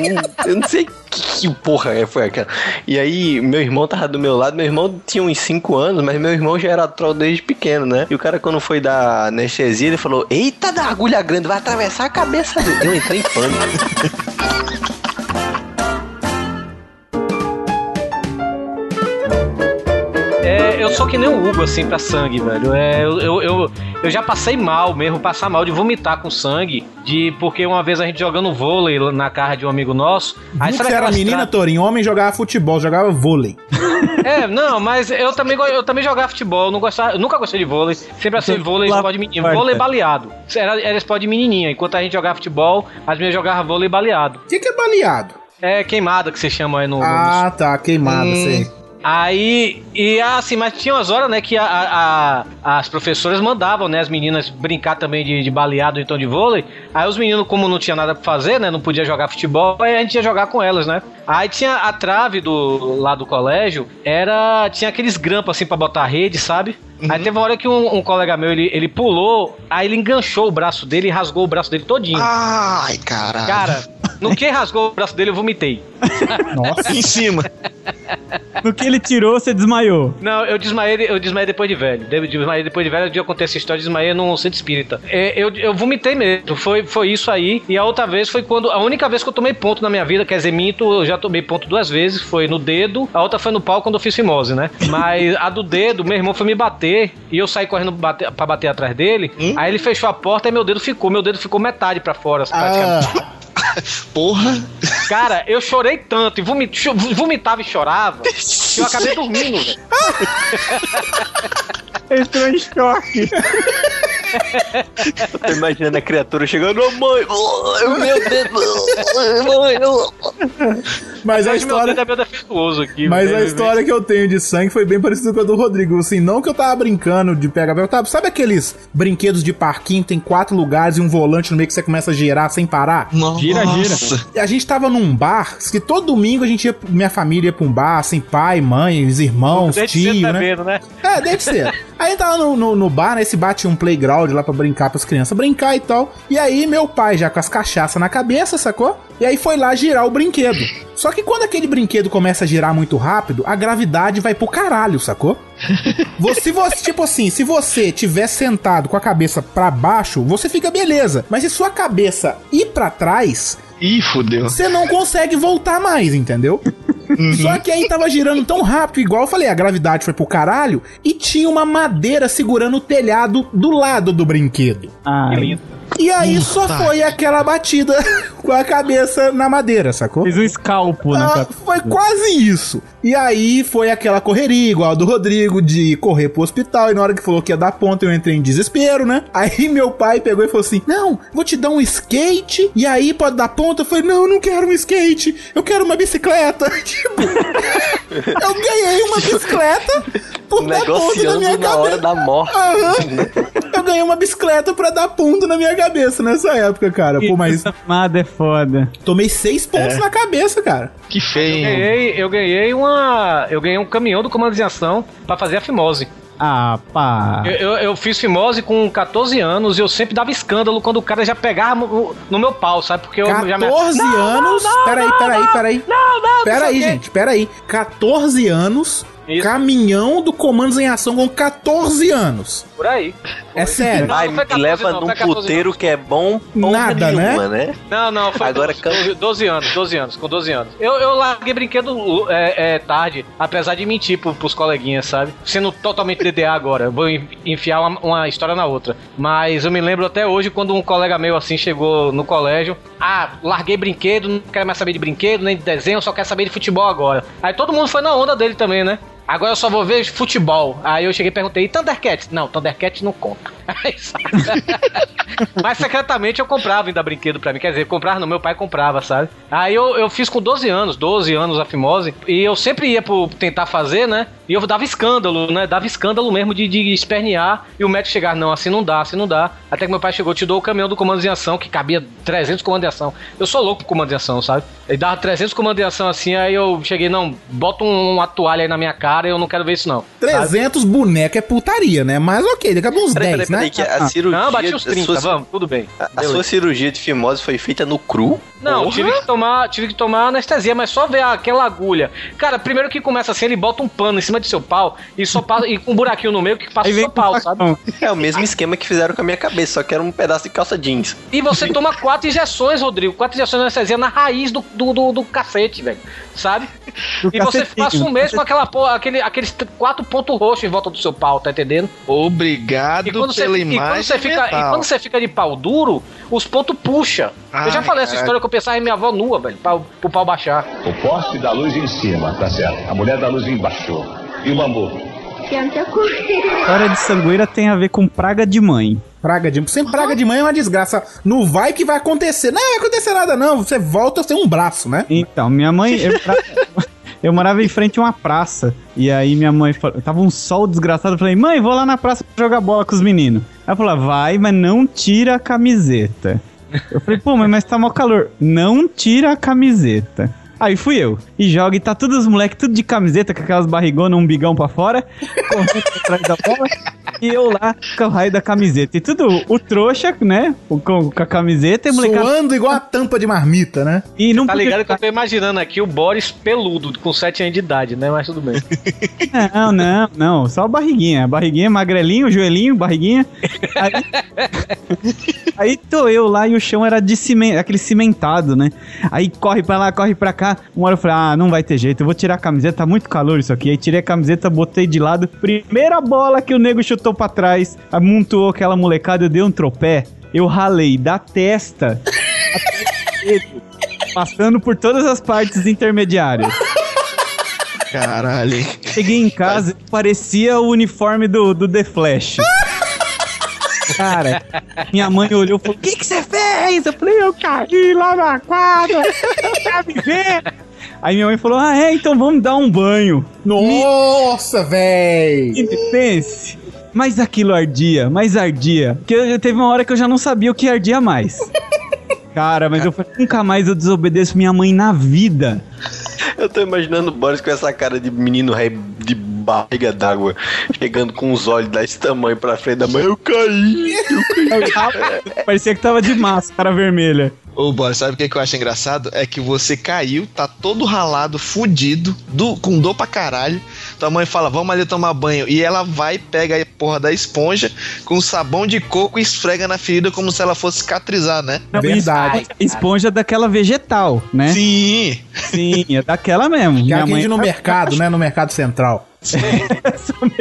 eu não sei que, que porra é, foi aquela. E aí, meu irmão tava do meu lado. Meu irmão tinha uns 5 anos, mas meu irmão já era troll desde pequeno, né? E o cara, quando foi dar anestesia, ele falou: Eita, da agulha grande, vai atravessar a cabeça dele. Eu entrei em pânico. Sou que nem o Hugo, assim, pra sangue, velho. É, eu, eu, eu, eu já passei mal mesmo, passar mal de vomitar com sangue. De, porque uma vez a gente jogando vôlei na casa de um amigo nosso. Aí você era menina, tra- Torinho? Homem jogava futebol, jogava vôlei. É, não, mas eu também, eu também jogava futebol, não gostava, eu nunca gostei de vôlei. Sempre assim, vôlei Lá- esporte de menino. Vôlei baleado. Era, era esporte de menininha. Enquanto a gente jogava futebol, as minhas jogavam vôlei baleado. O que, que é baleado? É queimada que você chama aí no. no- Ah, tá, queimada, Hum. sei. Aí, e assim, mas tinha umas horas, né, que a, a- as professoras mandavam, né, as meninas brincar também de, de baleado então de vôlei. Aí os meninos, como não tinha nada pra fazer, né, não podia jogar futebol, aí a gente ia jogar com elas, né. Aí tinha a trave do lá do colégio, era tinha aqueles grampos assim pra botar a rede, sabe? Aí teve uma hora que um, um colega meu, ele, ele pulou, aí ele enganchou o braço dele e rasgou o braço dele todinho. Ai, caralho. Cara, no que rasgou o braço dele, eu vomitei. Nossa. em cima. No que ele tirou, você desmaiou. Não, eu desmaiei, eu desmaiei depois de velho. Eu desmaiei depois de velho, um dia eu contei essa história, eu desmaiei num centro espírita. É, eu, eu vomitei mesmo, foi, foi isso aí. E a outra vez foi quando. A única vez que eu tomei ponto na minha vida, quer dizer, minto, eu já tomei ponto duas vezes, foi no dedo, a outra foi no pau quando eu fiz fimose, né? Mas a do dedo, meu irmão foi me bater e eu saí correndo bater, pra bater atrás dele. Aí ele fechou a porta e meu dedo ficou, meu dedo ficou metade pra fora, praticamente. Porra. Cara, eu chorei tanto e vomit, vomitava e chorava que eu acabei dormindo, velho. Entrou em choque. Eu tô imaginando a criatura chegando, ô mãe, ô, meu dedo, ô, mãe, ô." Mas a história. Meu dedo é defeituoso aqui. Mas a história que eu tenho de sangue foi bem parecida com a do Rodrigo. Assim, não que eu tava brincando de pega eu tava, Sabe aqueles brinquedos de parquinho, tem quatro lugares e um volante no meio que você começa a girar sem parar? Gira, gira. E a gente tava num bar, que todo domingo a gente ia, minha família ia pra um bar, assim, pai, mãe, os irmãos, Desde tio, né? bebendo, né? É, deve ser. Aí gente tava no, no, no bar, né? Esse bar tinha um playground lá pra brincar pras crianças brincar e tal. E aí meu pai já com as cachaças na cabeça, sacou? E aí foi lá girar o brinquedo. Só que quando aquele brinquedo começa a girar muito rápido, a gravidade vai pro caralho, sacou? Se você, tipo assim, se você tiver sentado com a cabeça pra baixo, você fica beleza. Mas se sua cabeça ir pra trás, Ih, fudeu. você não consegue voltar mais, entendeu? Só que aí tava girando tão rápido, igual eu falei, a gravidade foi pro caralho, e tinha uma madeira segurando o telhado do lado do brinquedo. Ai, E aí só foi aquela batida com a cabeça na madeira, sacou? fez um escalpo na Ah, cabeça. foi quase isso. E aí foi aquela correria, igual a do Rodrigo, de correr pro hospital. E na hora que falou que ia dar ponta, eu entrei em desespero, né? Aí meu pai pegou e falou assim: Não, vou te dar um skate. E aí pode dar ponta. Eu falei: Não, eu não quero um skate. Eu quero uma bicicleta. Tipo, eu ganhei uma bicicleta por dar ponto na minha Negociando na cabeça. hora da morte. Aham. Eu ganhei uma bicicleta pra dar ponto na minha cabeça nessa época, cara. Pô, mas Tomada é foda. tomei seis pontos É. na cabeça, cara. Que feio. Eu ganhei, eu ganhei uma. Eu ganhei um caminhão do comando de ação pra fazer a fimose. Ah, pá. Eu, eu, eu fiz fimose com 14 anos e eu sempre dava escândalo quando o cara já pegava no, no meu pau, sabe? Porque eu já me. 14 anos. peraí, peraí, peraí. Não, não, Peraí, não gente, peraí. 14 anos. Isso. Caminhão do Comandos em Ação com 14 anos. Por aí. É sério. Não, Ai, não foi me 14 leva não, num foi 14 puteiro não. que é bom Nada, nenhuma, né? Não, não, foi Agora 12, 12, 12 anos, 12 anos, com 12 anos. Eu, eu larguei brinquedo é, é, tarde, apesar de mentir pro, pros coleguinhas, sabe? Sendo totalmente DDA agora, vou en- enfiar uma, uma história na outra. Mas eu me lembro até hoje quando um colega meu assim chegou no colégio. Ah, larguei brinquedo, não quero mais saber de brinquedo, nem de desenho, só quero saber de futebol agora. Aí todo mundo foi na onda dele também, né? Agora eu só vou ver futebol. Aí eu cheguei e perguntei, e Thundercats? Não, Thundercats não conta. Mas secretamente eu comprava ainda brinquedo pra mim. Quer dizer, comprar no meu pai comprava, sabe? Aí eu, eu fiz com 12 anos, 12 anos a fimose. E eu sempre ia pro tentar fazer, né? E eu dava escândalo, né? Dava escândalo mesmo de, de espernear. E o médico chegar, não, assim não dá, assim não dá. Até que meu pai chegou, te dou o caminhão do comando de ação, que cabia 300 comandos de ação. Eu sou louco pro comando de ação, sabe? Ele dava 300 comandos de ação assim, aí eu cheguei, não, bota um- uma toalha aí na minha cara, eu não quero ver isso não. 300 boneco é putaria, né? Mas ok, daqui a uns Peraí, 10, peraí, né? peraí, que a cirurgia. Não, bati os a 30, sua- vamos, tudo bem. A, a sua cirurgia de fimose foi feita no cru? Não, tive que tomar, tive que tomar anestesia, mas só ver aquela agulha. Cara, primeiro que começa assim, ele bota um pano em cima de seu pau e só passa e com um buraquinho no meio que passa o seu pau, sabe? É o mesmo esquema que fizeram com a minha cabeça, só que era um pedaço de calça jeans. E você toma quatro injeções, Rodrigo, quatro injeções de anestesia na raiz do, do, do, do cacete, velho. Sabe? Do e você passa um mês com aquela porra, aquele, aqueles quatro pontos roxos em volta do seu pau, tá entendendo? Obrigado E quando, você, e, quando fica, e quando você fica de pau duro, os pontos puxa. eu já Ai, falei essa caralho. história que eu pensava em minha avó nua, velho, pra, pro pau baixar. O poste da luz em cima, tá certo. A mulher da luz embaixo. E o bambu? História de sangueira tem a ver com praga de mãe. Praga de Sem praga de mãe é uma desgraça. Não vai que vai acontecer. Não vai acontecer nada, não. Você volta a ser um braço, né? Então, minha mãe. Eu, pra- Eu morava em frente a uma praça. E aí minha mãe falou, tava um sol desgraçado. Eu falei, mãe, vou lá na praça jogar bola com os meninos. Ela falou, vai, mas não tira a camiseta. Eu falei, pô, mas, mas tá mó calor. Não tira a camiseta. Aí fui eu. E joga e tá todos os moleques, tudo de camiseta, com aquelas barrigonas, um bigão pra fora, correndo atrás da bola. E eu lá com o raio da camiseta. E tudo o trouxa, né? Com, com a camiseta e o molecada. Suando igual a tampa de marmita, né? E não Tá podia- ligado que eu tô imaginando aqui o Boris peludo, com 7 anos de idade, né? Mas tudo bem. Não, não, não. Só barriguinha. Barriguinha, magrelinho, joelhinho, barriguinha. Aí, aí tô eu lá e o chão era de cimento, aquele cimentado, né? Aí corre pra lá, corre pra cá. Uma hora eu falei, ah, não vai ter jeito, eu vou tirar a camiseta, tá muito calor isso aqui. Aí tirei a camiseta, botei de lado. Primeira bola que o nego chutou pra trás, amontoou aquela molecada, eu dei um tropé. Eu ralei da testa até o dedo, passando por todas as partes intermediárias. Caralho. Cheguei em casa parecia o uniforme do, do The Flash. Cara, minha mãe olhou e falou: O que que você fez? Eu falei: Eu caí lá na quadra. Tá me vendo? Aí minha mãe falou: Ah, é, então vamos dar um banho. Nossa, véi! E pense. Mas aquilo ardia, mais ardia. Porque eu, eu teve uma hora que eu já não sabia o que ardia mais. Cara, mas eu falei, nunca mais eu desobedeço minha mãe na vida. Eu tô imaginando o Boris com essa cara de menino rei de barriga d'água, chegando com os olhos desse tamanho pra frente da mãe. Eu caí! Parecia que tava de máscara vermelha. Ô, Boris, sabe o que, que eu acho engraçado? É que você caiu, tá todo ralado, fudido, do, com dor pra caralho. Tua mãe fala, vamos ali tomar banho. E ela vai, pega a porra da esponja com sabão de coco e esfrega na ferida como se ela fosse cicatrizar, né? Não, Verdade. es- Esponja daquela vegetal, né? Sim! Sim, é daquela mesmo. Que atende mãe no mercado, né? No mercado central.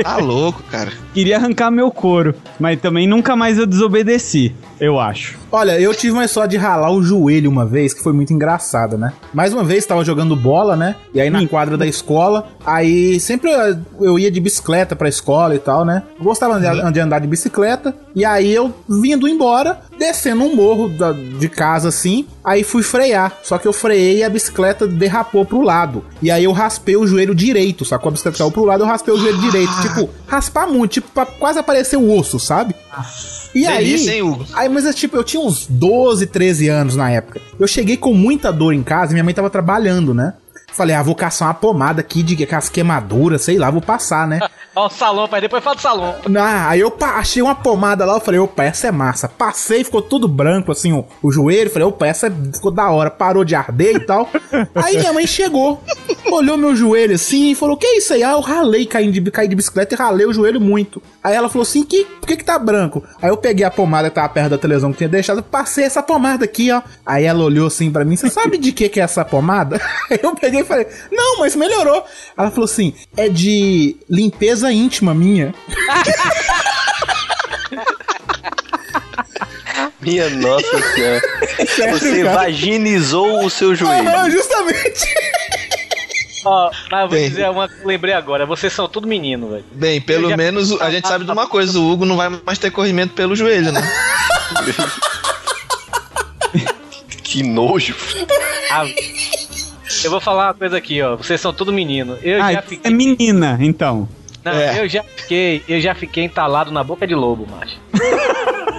Tá louco, cara. queria arrancar meu couro, mas também nunca mais eu desobedeci, eu acho. Olha, eu tive uma história de ralar o joelho uma vez, que foi muito engraçada, né? Mais uma vez, tava jogando bola, né? E aí na quadra da escola, aí sempre eu- ia de bicicleta pra escola e tal, né? Eu gostava de, de andar de bicicleta, e aí eu vindo embora, descendo um morro da- de casa assim, aí fui frear. Só que eu freiei e a bicicleta derrapou pro lado. E aí eu raspei o joelho direito, sacou? A bicicleta caiu pro lado, eu raspei o joelho direito. Tipo, raspar muito, tipo, pra quase aparecer o osso, sabe? E Delícia, aí, hein, Hugo? aí, mas é tipo, eu tinha uns 12, 13 anos na época. Eu cheguei com muita dor em casa minha mãe tava trabalhando, né? Falei, ah, vou caçar uma pomada aqui de aquelas queimaduras, sei lá, vou passar, né? Ó, o salão, pai, depois fala do salão. Ah, aí eu achei uma pomada lá, eu falei, opa, essa é massa. Passei, ficou tudo branco, assim, o, o joelho. Falei, opa, essa é- ficou da hora, parou de arder e tal. aí minha mãe chegou, olhou meu joelho assim e falou, que é isso aí? Ah, eu ralei, caí de, caí de bicicleta e ralei o joelho muito. Aí ela falou assim, que, por que que tá branco? Aí eu peguei a pomada que tava perto da televisão que tinha deixado, passei essa pomada aqui, ó. Aí ela olhou assim pra mim, você sabe de que que é essa pomada? Aí eu peguei e falei, não, mas melhorou. Ela falou assim, é de limpeza íntima minha. Minha nossa senhora. Sério, Você cara? vaginizou o seu joelho. Aham, justamente. Ó, mas eu vou Bem. dizer uma que eu lembrei agora. Vocês são tudo menino, velho. Bem, pelo já- menos a gente sabe de uma coisa: o Hugo não vai mais ter corrimento pelo joelho, né? Que nojo. Ah, eu vou falar uma coisa aqui, ó. Vocês são tudo menino. Eu Ah, já é fiquei. menina, então. Não, É. eu já fiquei. Eu já fiquei entalado na boca de lobo, macho.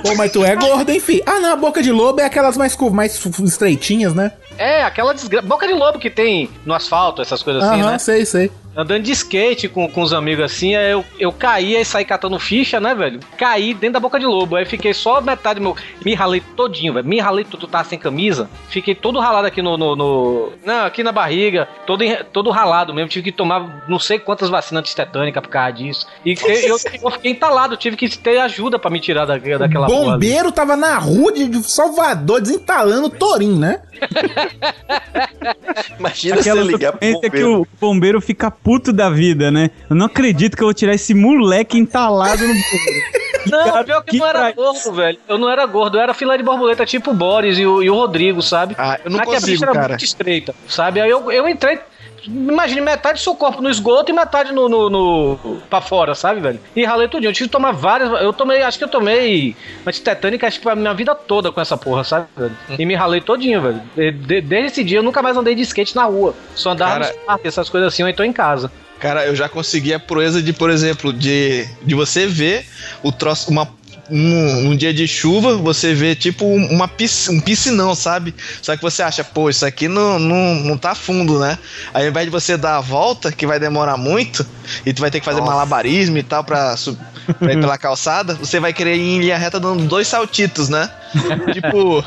Pô, mas tu é gordo, hein, fi? Ah, não, a boca de lobo é aquelas mais, mais estreitinhas, né? É, aquela desgra... boca de lobo que tem no asfalto, essas coisas assim, Aham, né? sei, sei. Andando de skate com, com os amigos assim, aí eu, eu caía e saí catando ficha, né, velho? Caí dentro da boca de lobo. Aí fiquei só metade do meu. Me ralei todinho, velho. Me ralei, tu, tu tá sem camisa. Fiquei todo ralado aqui no. no, no- Não, aqui na barriga. Todo, todo ralado mesmo. Tive que tomar não sei quantas vacinas antitetânicas por causa disso. E eu, eu, eu fiquei entalado, tive que ter ajuda pra me tirar da, daquela. Bombeiro tava na rua de Salvador desentalando Torim, né? Imagina Aquela você ligar pro sequência que bombeiro. o bombeiro fica puto da vida, né? Eu não acredito que eu vou tirar esse moleque entalado no. Não, Cara, pior que, que eu não era gordo, velho. Eu não era gordo, eu era filé de borboleta tipo o Boris e o, e o Rodrigo, sabe? Ah, eu não Só que a consigo, bicha era cara. muito estreita, sabe? Aí eu, eu entrei, Imagine metade do seu corpo no esgoto e metade no, no, no pra fora, sabe, velho? E ralei tudinho. Eu tive que tomar várias. Eu tomei, acho que eu tomei antitetânica acho que a minha vida toda com essa porra, sabe, velho? E me ralei todinho, velho. De- de- desde esse dia eu nunca mais andei de skate na rua. Só andava Cara- nos parques, essas coisas assim, ou então em casa. Cara, eu já consegui a proeza de, por exemplo, de, de você ver o troço, uma. Um, um dia de chuva, você vê tipo uma pisc- um piscinão, sabe? Só que você acha, pô, isso aqui não, não, não tá fundo, né? Aí ao invés de você dar a volta, que vai demorar muito, e tu vai ter que fazer malabarismo e tal pra, pra ir pela calçada, você vai querer ir em linha reta dando dois saltitos, né? tipo.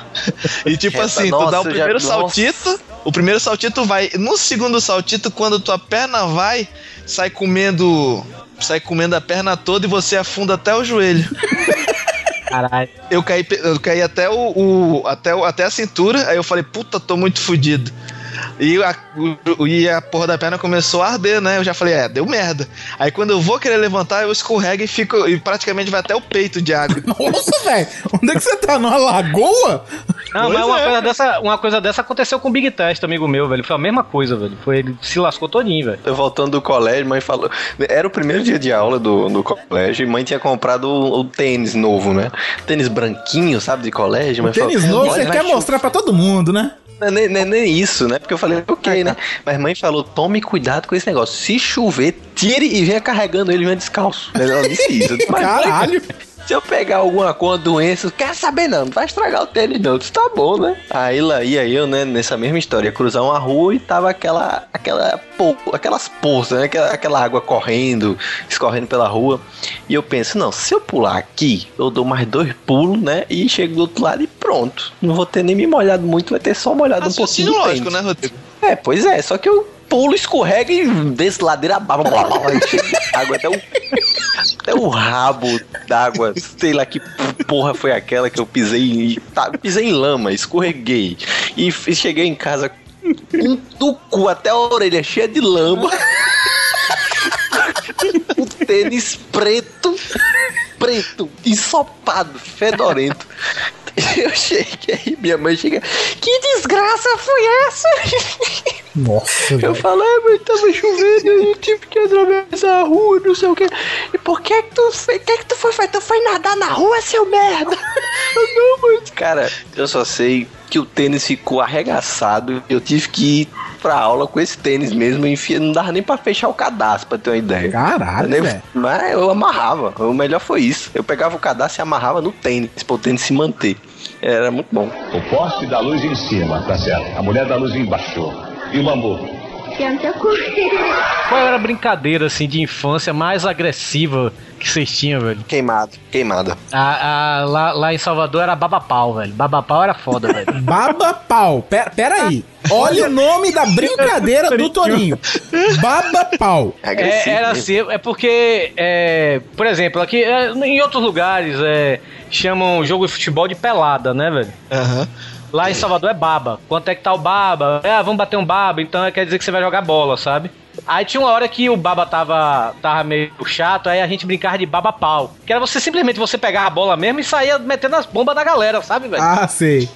E tipo Reta, assim, tu nossa, dá o já- primeiro nossa. saltito, o primeiro saltito vai. No segundo saltito, quando tua perna vai, sai comendo. Sai comendo a perna toda e você afunda até o joelho. Caralho. Eu caí, eu caí até o, o- até, até a cintura, aí eu falei, puta, tô muito fudido. E a, o- e a porra da perna começou a arder, né? Eu já falei, é, deu merda. Aí quando eu vou querer levantar, eu escorrego e fico. E praticamente vai até o peito de água. Nossa, velho, onde é que você tá? Numa lagoa? Não, Pois mas uma, é. coisa dessa, uma coisa dessa aconteceu com o Big Test, amigo meu, velho. Foi a mesma coisa, velho. Foi, ele se lascou todinho, velho. Eu voltando do colégio, mãe falou. Era o primeiro dia de aula do, do colégio e mãe tinha comprado o, o tênis novo, né? Tênis branquinho, sabe, de colégio. O mãe falou, tênis novo "Olha, você quer mostrar pra todo mundo, né? Não é nem, nem- nem isso, né? Porque eu falei, ok, né? Mas mãe falou, tome cuidado com esse negócio. Se chover, tire e venha carregando ele, venha descalço. Ela disse isso. Eu disse, "Mas, Caralho. Se eu pegar alguma coisa, doença, quer saber não, não vai estragar o tênis não. Disse, tá bom, né? Aí lá ia eu, né, nessa mesma história, cruzar uma rua e tava aquela, aquela, po- aquelas poças, né? Aquela, aquela água correndo, escorrendo pela rua. E eu penso, não, se eu pular aqui, eu dou mais dois pulos, né? E chego do outro lado e pronto. Não vou ter nem me molhado muito, vai ter só molhado um pouquinho lógico, né, Rodrigo? É, pois é, só que eu pulo, escorrega e desço ladeira blá, blá, blá, e água até o, até o rabo d'água. Sei lá que porra foi aquela que eu pisei em. Tá, pisei em lama, escorreguei. E, f- cheguei em casa um tucu até a orelha cheia de lama. o tênis preto, preto, ensopado, fedorento. Eu cheguei, minha mãe chega. Que desgraça foi essa? Nossa, Eu falei, ah, mas tava chovendo, eu tive que atravessar a rua, não sei o que. E por que que tu fez? que que tu foi fazer? Tu foi nadar na rua, seu merda? Eu não, mas... Cara, eu só sei que o tênis ficou arregaçado. Eu tive que ir pra aula com esse tênis mesmo. Enfia, não dava nem pra fechar o cadastro, pra ter uma ideia. Caralho, Nem- velho. Mas eu amarrava. O melhor foi isso. Eu pegava o cadastro e amarrava no tênis, pra o tênis se manter. Era muito bom. O poste da luz em cima, tá certo. A mulher da luz embaixo. E o bambu? Qual era a brincadeira, assim, de infância mais agressiva que vocês tinham, velho? Queimado, queimada. A, a- lá, lá em Salvador era baba pau, velho. Baba pau era foda, velho. Baba pau. Pera, pera aí. Olha o nome da brincadeira do Torinho. Baba pau. É, era assim, é porque, é, por exemplo, aqui é, em outros lugares é, chamam jogo de futebol de pelada, né, velho? Aham. Lá em Salvador é baba. Quanto é que tá o baba? É, ah, vamos bater um baba, então quer dizer que você vai jogar bola, sabe? Aí tinha uma hora que o baba tava, tava meio chato, aí a gente brincava de baba pau. Que era você simplesmente você pegar a bola mesmo e saía metendo as bombas da galera, sabe, velho? Ah, sei.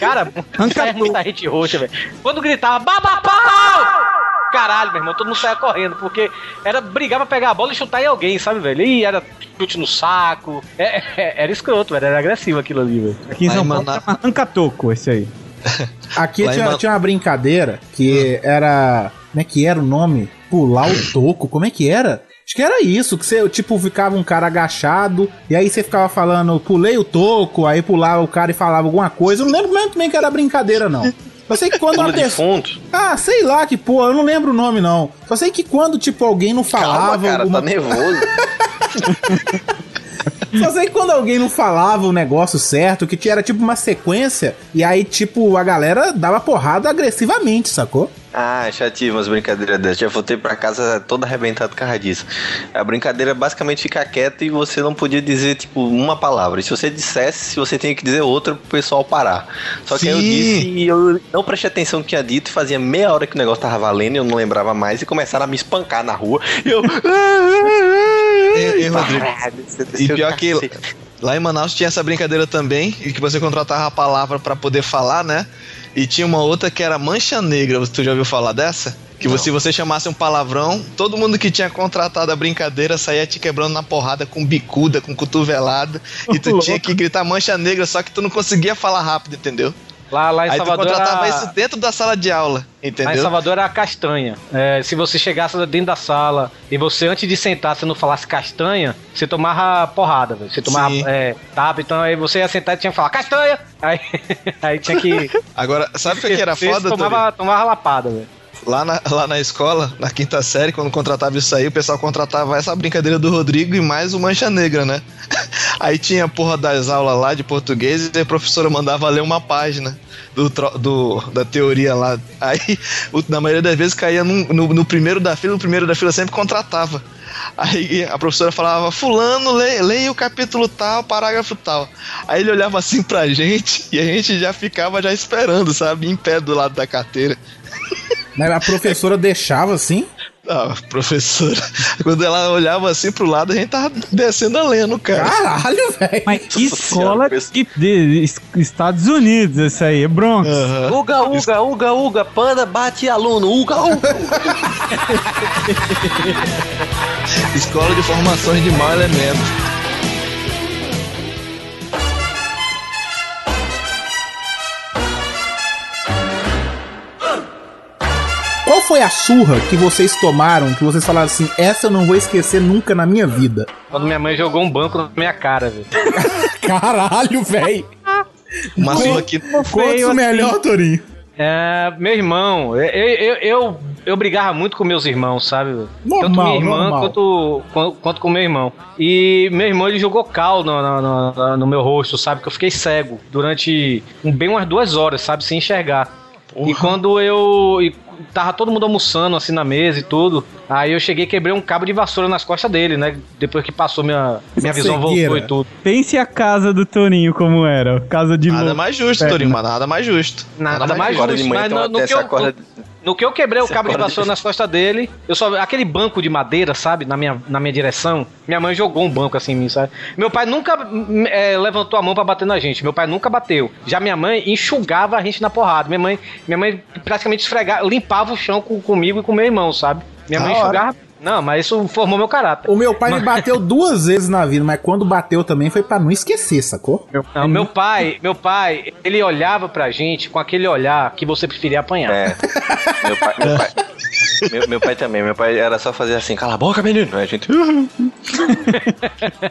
Cara, saia muita gente roxa, velho. Quando gritava baba pau! Caralho, meu irmão, todo mundo saia correndo, porque era brigar pra pegar a bola e chutar em alguém, sabe, velho? E era chute no saco. É, é, era escroto, velho. Era agressivo aquilo ali, velho. Aqui em São Paulo chama arranca-toco esse aí. Aqui tinha, tinha uma brincadeira que era. Como é que era o nome? Pular o toco. Como é que era? Acho que era isso, que você, tipo, ficava um cara agachado, e aí você ficava falando, pulei o toco, aí pulava o cara e falava alguma coisa. Eu não lembro mesmo também que era brincadeira, não. Eu sei que quando Pula uma pessoa. Ah, sei lá que porra, eu não lembro o nome, não. Só sei que quando, tipo, alguém não falava. Calma, cara, alguma- tá nervoso. Só sei que quando alguém não falava o negócio certo, que era tipo uma sequência, e aí, tipo, a galera dava porrada agressivamente, sacou? Ah, já tive umas brincadeiras dessas. Já voltei pra casa todo arrebentado por causa disso. A brincadeira é basicamente ficar quieto e você não podia dizer, tipo, uma palavra. E se você dissesse, você tinha que dizer outra pro pessoal parar. Só que aí eu Sim. disse e eu não prestei atenção no que tinha dito. Fazia meia hora que o negócio tava valendo e eu não lembrava mais. E começaram a me espancar na rua. E eu. E, e, Rodrigo, você e pior que lá em Manaus tinha essa brincadeira também, e que você contratava a palavra pra poder falar, né? E tinha uma outra que era mancha negra. Tu já ouviu falar dessa? Que se você chamasse um palavrão, todo mundo que tinha contratado a brincadeira saía te quebrando na porrada com bicuda, com cotovelada. e tu tinha que gritar mancha negra, só que tu não conseguia falar rápido, entendeu? Lá, lá em Aí Salvador. tu contratava era- isso dentro da sala de aula, Lá em entendeu? Salvador era a castanha. É, se você chegasse dentro da sala e você, antes de sentar, você não falasse castanha, você tomava porrada, velho. Você tomava é, tapa, então aí você ia sentar e tinha que falar castanha! Aí, aí tinha que. Agora, sabe o que, que era Você foda, tomava, tomava lapada, velho. Lá na, lá na escola, na quinta série, quando contratava isso aí, o pessoal contratava essa brincadeira do Rodrigo e mais o Mancha Negra, né? Aí tinha a porra das aulas lá de português e a professora mandava ler uma página do, do- da teoria lá. Aí, na maioria das vezes, caía num- no, no primeiro da fila, o primeiro da fila sempre contratava. Aí a professora falava, fulano, leia, leia o capítulo tal, parágrafo tal. Aí ele olhava assim pra gente e a gente já ficava já esperando, sabe? Em pé do lado da carteira. Mas a professora deixava assim? Ah, professora. Quando ela olhava assim pro lado, a gente tava descendo a lenha no cara. Caralho, velho. Mas que escola de, de- es- Estados Unidos, essa aí, é Bronx. Uga, uga, uga, uga, panda bate aluno, uga, uga. Escola de formações de mau elemento. Foi a surra que vocês tomaram que vocês falaram assim, essa eu não vou esquecer nunca na minha vida? Quando minha mãe jogou um banco na minha cara, velho. Caralho, velho. Uma surra que. Conta assim. melhor, Torinho. É, meu irmão, eu, eu, eu, eu brigava muito com meus irmãos, sabe? velho? Tanto Normal, minha irmã normal. quanto, quanto, quanto com meu irmão. E meu irmão ele jogou cal no, no, no- no meu rosto, sabe? Que eu fiquei cego durante um- bem umas duas horas, sabe? Sem enxergar. E quando eu. e tava todo mundo almoçando assim na mesa e tudo. Aí eu cheguei e quebrei um cabo de vassoura nas costas dele, né? Depois que passou minha, minha visão Cegueira. voltou e tudo. Pense a casa do Toninho como era. Casa de Nada louco. mais justo, É, Torinho, né? mas nada mais justo. Nada, mais Agora de justo, manhã mas no, no que eu, corda- no, que eu quebrei o essa cabo de vassoura de- nas costas dele, eu só aquele banco de madeira, sabe, na minha, na minha direção, minha mãe jogou um banco assim em mim, sabe? Meu pai nunca hum, é, levantou a mão pra bater na gente, meu pai nunca bateu. Já minha mãe enxugava a gente na porrada. Minha mãe, minha mãe praticamente esfregava, limpava o chão com, comigo e com meu irmão, sabe? Minha Da mãe hora. enxugava. Não, mas isso formou meu caráter. O meu pai me bateu duas vezes na vida, mas quando bateu também foi pra não esquecer, sacou? Não, meu pai, meu pai, ele olhava pra gente com aquele olhar que você preferia apanhar. É. Meu pai, meu pai, meu, meu pai também. Meu pai era só fazer assim, cala a boca, menino. Aí A gente.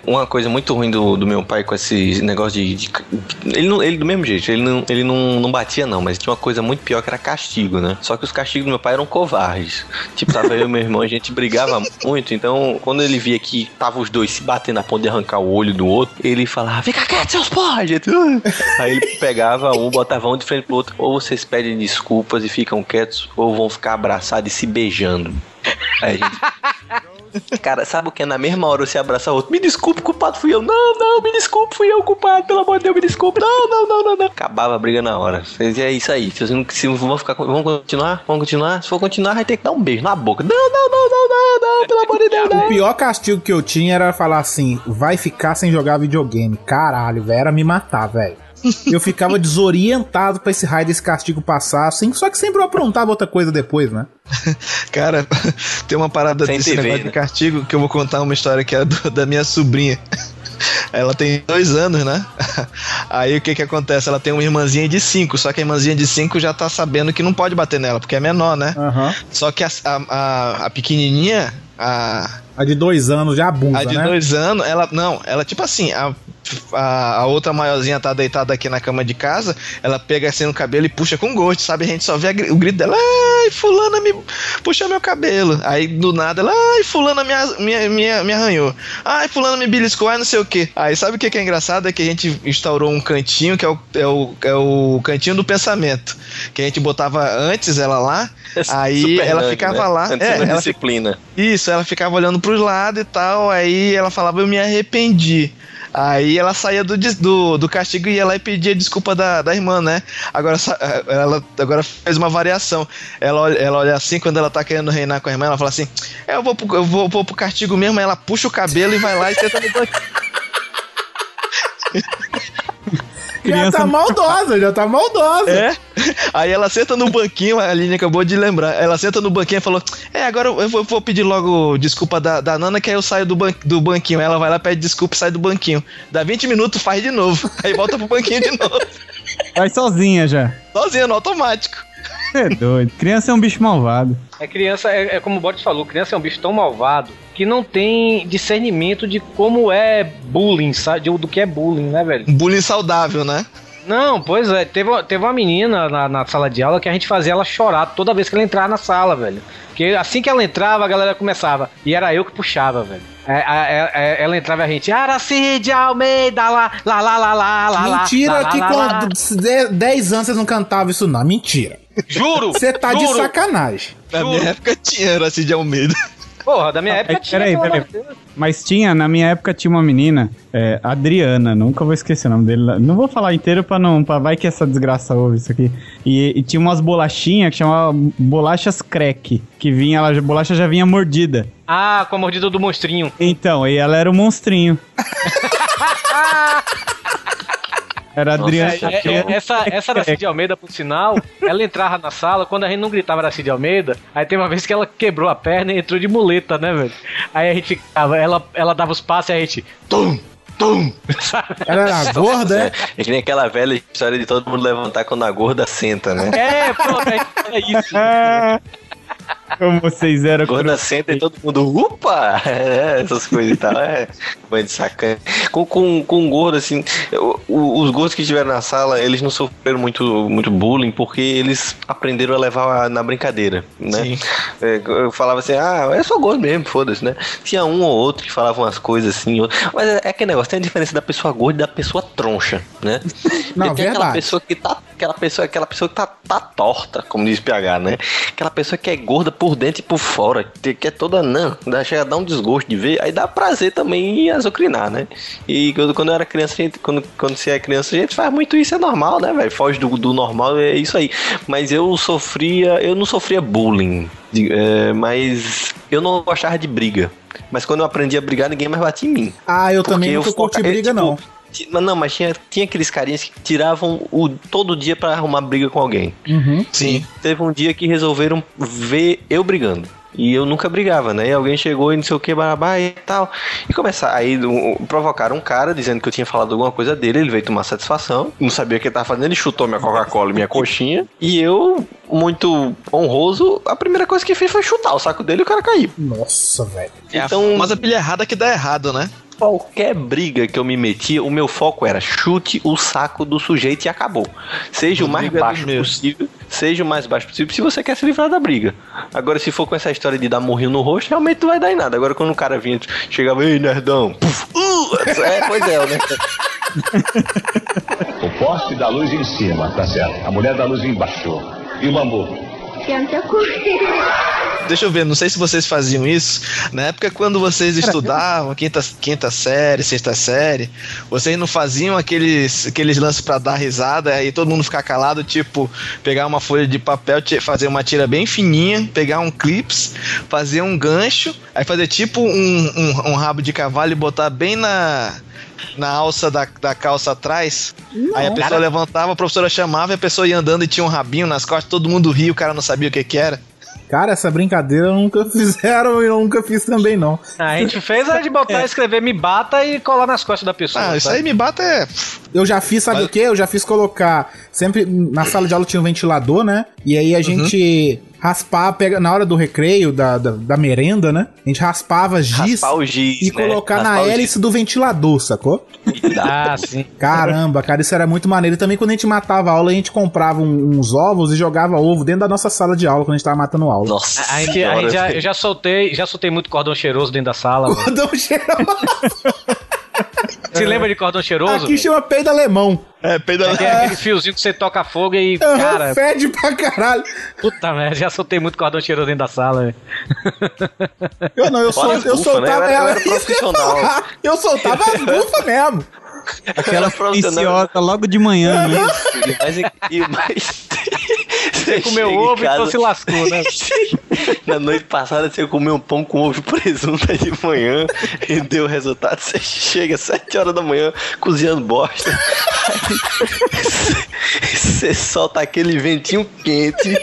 Uma coisa muito ruim do, do meu pai com esse negócio de. de- ele, não, ele do mesmo jeito, ele, não, ele não, não batia, não, mas tinha uma coisa muito pior que era castigo, né? Só que os castigos do meu pai eram covardes. Tipo, tava eu e meu irmão, a gente brigava muito, então quando ele via que tava os dois se batendo a ponto de arrancar o olho do outro, ele falava, fica quieto, seus porra! Gente. Aí ele pegava um, botava um de frente pro outro, ou vocês pedem desculpas e ficam quietos, ou vão ficar abraçados e se beijando. Aí a gente. Cara, sabe o que? Na mesma hora você abraça o outro. Me desculpe, culpado fui eu. Não, não, me desculpe, fui eu, culpado. Pelo amor de Deus, me desculpe. Não, não, não, não, não. Acabava a briga na hora. É isso aí. Vocês não, se vão ficar. Vão continuar? Vão continuar? Se for continuar, vai ter que dar um beijo na boca. Não, não, não, não, não, não, pelo amor de Deus, O não. pior castigo que eu tinha era falar assim: vai ficar sem jogar videogame. Caralho, velho, era me matar, velho. Eu ficava desorientado pra esse raio desse castigo passar, assim, só que sempre eu aprontava outra coisa depois, né? Cara, tem uma parada Sem desse TV, negócio né? de castigo que eu vou contar uma história que é do- da minha sobrinha. Ela tem dois anos, né? Aí o que que acontece? Ela tem uma irmãzinha de cinco, só que a irmãzinha de cinco já tá sabendo que não pode bater nela, porque é menor, né? Aham. Só que a, a, a- a pequenininha, a, A de dois anos já abusa, a de né? dois anos, ela. Não, ela tipo assim, a, a, a outra maiorzinha tá deitada aqui na cama de casa, ela pega assim no cabelo e puxa com gosto, sabe? A gente só vê a o grito dela, ai, fulana me puxa meu cabelo. Aí do nada ela, ai, fulana me, me, me, me arranhou. Ai, fulana me beliscou, ai, não sei o que. Aí sabe o que que é engraçado? É que a gente instaurou um cantinho, que é o, é o, é o cantinho do pensamento. Que a gente botava antes ela lá, aí Super ela ficava né? lá. Antes É, da ela disciplina. isso, ela ficava olhando pros lados e tal, aí ela falava, eu me arrependi. Aí ela saía do, do, do castigo e ia lá e pedia desculpa da, da irmã, né? Agora sa- ela agora fez uma variação. Ela olha, ela olha assim, quando ela tá querendo reinar com a irmã, ela fala assim: é, eu vou pro, eu vou, vou pro castigo mesmo, aí ela puxa o cabelo e vai lá e senta no banco. Já tá maldosa, já tá maldosa. É? Aí ela senta no banquinho, a Aline acabou de lembrar. Ela senta no banquinho e falou: É, agora eu vou, vou pedir logo desculpa da, da Nana, que aí eu saio do, ban do banquinho. Ela vai lá, pede desculpa e sai do banquinho. Dá 20 minutos, faz de novo. Aí volta pro banquinho de novo. Vai sozinha já. Sozinha, no automático. É doido. Criança é um bicho malvado. É criança, é, é como o Boris falou, criança é um bicho tão malvado que não tem discernimento de como é bullying, sabe? De- Do que é bullying, né, velho? Bullying saudável, né? Não, pois é, teve, teve uma menina na, na sala de aula que a gente fazia ela chorar toda vez que ela entrava na sala, velho. Porque assim que ela entrava, a galera começava. E era eu que puxava, velho. É, é, é, ela entrava e a gente, Aracide Almeida, lá, lá, lá, lá, lá, lá, lá, Mentira lá, lá, que lá, com lá. 10 anos vocês não cantavam isso, não. Mentira. Juro! Você tá de juro. sacanagem. Na minha época tinha Aracide Almeida. Porra, da minha época tinha. Peraí, peraí. Mas tinha, na minha época tinha uma menina, é, Adriana, nunca vou esquecer o nome dele. Não vou falar inteiro pra não. Pra, vai que essa desgraça ouve isso aqui. E, e tinha umas bolachinhas que chamava bolachas crack. Que vinha, ela, a bolacha já vinha mordida. Ah, com a mordida do monstrinho. Então, e ela era o monstrinho. Era a Adriana. É, é, é, essa, essa Aracide Almeida, por sinal, ela entrava na sala, quando a gente não gritava Aracide Almeida, aí tem uma vez que ela quebrou a perna e entrou de muleta, né, velho? Aí a gente ficava, ela, ela dava os passos e a gente. Tum! Tum! Ela era gorda, é? É que nem aquela velha história de todo mundo levantar quando a gorda senta, né? É, pronto, é, é isso. Como vocês eram. Gorda senta e todo mundo, upa! É, essas coisas e tal. É, coisa de sacana. Com, com, com gordo, assim, os gordos que estiveram na sala, eles não sofreram muito, muito bullying porque eles aprenderam a levar na brincadeira, né? Sim. É, eu falava assim, ah, é só gordo mesmo, foda-se, né? Tinha um ou outro que falava umas coisas assim, outro- mas é, é aquele negócio, tem a diferença da pessoa gorda e da pessoa troncha, né? Não, Porque tem aquela pessoa que tá, aquela pessoa, aquela pessoa que tá, tá torta, como diz PH, né? Aquela pessoa que é gorda por dentro e por fora, que, é toda não, dá, chega a dar um desgosto de ver, aí dá prazer também em azucrinar, né? E quando, quando eu era criança, gente, quando, quando você é criança, a gente faz muito isso, é normal, né, velho? Foge do, do normal, é isso aí. Mas eu sofria, eu não sofria bullying, é, mas eu não gostava de briga. Mas quando eu aprendi a brigar, ninguém mais batia em mim. Ah, eu também eu nunca curti é, briga, tipo, não. Mas não, mas tinha, tinha aqueles carinhas que tiravam o, todo dia pra arrumar briga com alguém. Uhum. Sim. Teve um dia que resolveram ver eu brigando. E eu nunca brigava, né? E alguém chegou e não sei o que, barabá e tal. E começar. Aí um, provocaram um cara dizendo que eu tinha falado alguma coisa dele. Ele veio tomar satisfação. Não sabia o que ele tava fazendo. Ele chutou minha Coca-Cola e minha coxinha. E eu, muito honroso, a primeira coisa que fiz foi chutar o saco dele e o cara caiu. Nossa, velho. É Então- a famosa pilha errada que dá errado, né? Qualquer briga que eu me metia, o meu foco era chute o saco do sujeito e acabou. Seja o mais é baixo possível, seja o mais baixo possível, se você quer se livrar da briga. Agora, se for com essa história de dar murrinho no rosto, realmente não vai dar em nada. Agora, quando o cara vinha, chegava, ei, nerdão, puf, uh, é, pois é, né? O poste da luz em cima, tá certo. A mulher da luz embaixo. E o bambu? Deixa eu ver, não sei se vocês faziam isso. Na época, quando vocês estudavam, quinta, quinta série, sexta série, vocês não faziam aqueles, aqueles lances pra dar risada e todo mundo ficar calado, tipo, pegar uma folha de papel, fazer uma tira bem fininha, pegar um clips, fazer um gancho, aí fazer tipo um, um, um rabo de cavalo e botar bem na. Na alça da, da calça atrás, aí a pessoa Cara- levantava, a professora chamava e a pessoa ia andando e tinha um rabinho nas costas, todo mundo ria, o cara não sabia o que que era. Cara, essa brincadeira nunca fizeram e eu nunca fiz também, não. A gente fez a de botar, escrever me bata e colar nas costas da pessoa. Ah, isso aí me bata é. Eu já fiz, sabe o que? Eu já fiz colocar. Sempre na sala de aula tinha um ventilador, né? E aí a gente raspar, pega, na hora do recreio, da, da, da merenda, né? A gente raspava giz, Raspar o giz, e né? colocar Raspar na hélice do ventilador, sacou? Ah, sim. Caramba, cara, isso era muito maneiro. E também quando a gente matava a aula, a gente comprava um- uns ovos e jogava ovo dentro da nossa sala de aula quando a gente tava matando aula. Nossa A gente, a gente já, eu já soltei, já soltei muito cordão cheiroso dentro da sala. Cordão cheiroso. Você lembra de cordão cheiroso? Aqui chama peido alemão. É, peida Tem aquele fiozinho que você toca fogo e, Aham, cara, fede pra caralho. puta merda, já soltei muito cordão cheiroso dentro da sala. velho. Eu não, eu, sol, eu bufas, soltava. né? Eu era- eu era isso que eu ia profissional. falar. Eu soltava as bufas mesmo. Aquela deliciosa logo de manhã, né? Mas, e- mas Você comeu ovo, então casa- se lascou, né? Na noite passada você comeu um pão com ovo e presunto de manhã e deu o resultado. Você chega às 7 horas da manhã cozinhando bosta. Você solta aquele ventinho quente.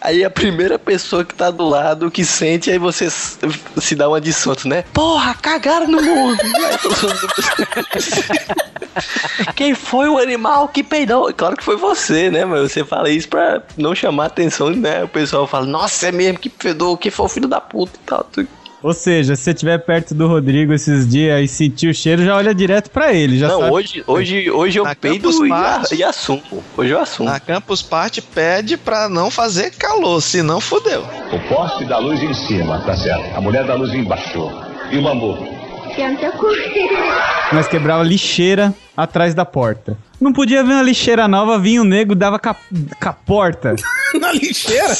Aí a primeira pessoa que tá do lado que sente, aí você se dá uma de né? Porra, cagaram no mundo! Quem foi o animal que peidou? Claro que foi você, né? Mas você fala isso pra não chamar atenção, né? O pessoal fala, nossa, é mesmo que fedou, que foi o filho da puta e tal. Ou seja, se você estiver perto do Rodrigo esses dias e sentir o cheiro, já olha direto pra ele. Já Não, sabe. hoje, hoje, hoje eu Na peido e, a- e assumo. Hoje eu assumo. A Campus Party pede pra não fazer calor, senão fodeu. O poste da luz em cima, tá certo. A mulher da luz embaixo. E o bambu? Nós quebrava lixeira atrás da porta. Não podia ver uma lixeira nova, vinha o nego, dava com a, com a porta. Na lixeira?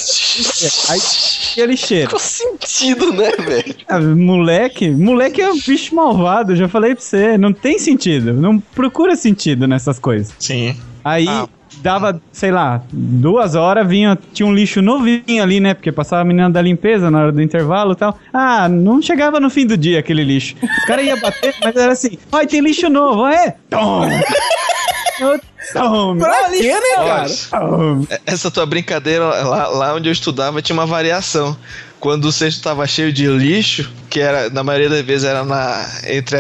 Aí tinha lixeira. Qual sentido, né, velho? Ah, moleque, moleque é um bicho malvado, já falei pra você. Não tem sentido. Não procura sentido nessas coisas. Sim. Aí Ah. dava, sei lá, duas horas, vinha, tinha um lixo novinho ali, né? Porque passava a menina da limpeza na hora do intervalo e tal. Ah, não chegava no fim do dia aquele lixo. Os caras iam bater, mas era assim, ai, tem lixo novo, é? Tom! Tom! Pra quê, né, cara? Tom! Essa tua brincadeira, lá, lá onde eu estudava, tinha uma variação. Quando o cesto tava cheio de lixo, que era, na maioria das vezes era na, entre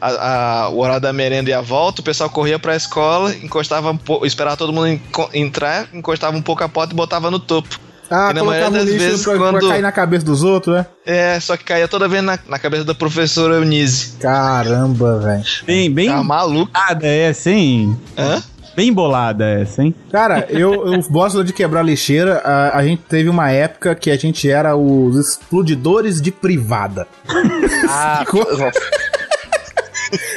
a, a- o horário da merenda e a volta, o pessoal corria pra escola, encostava um pouco, esperava todo mundo enco- entrar, encostava um pouco a porta e botava no topo. Ah, E na colocava maioria o das lixo vezes, pra, pra quando- cair na cabeça dos outros, né? É, só que caía toda vez na, na cabeça da professora Eunice. Caramba, velho. Bem, bem Tá maluco? essa, hein? Hã? Bem bolada essa, hein? Cara, eu, eu gosto de quebrar lixeira. A, a gente teve uma época que a gente era os explodidores de privada. Ah,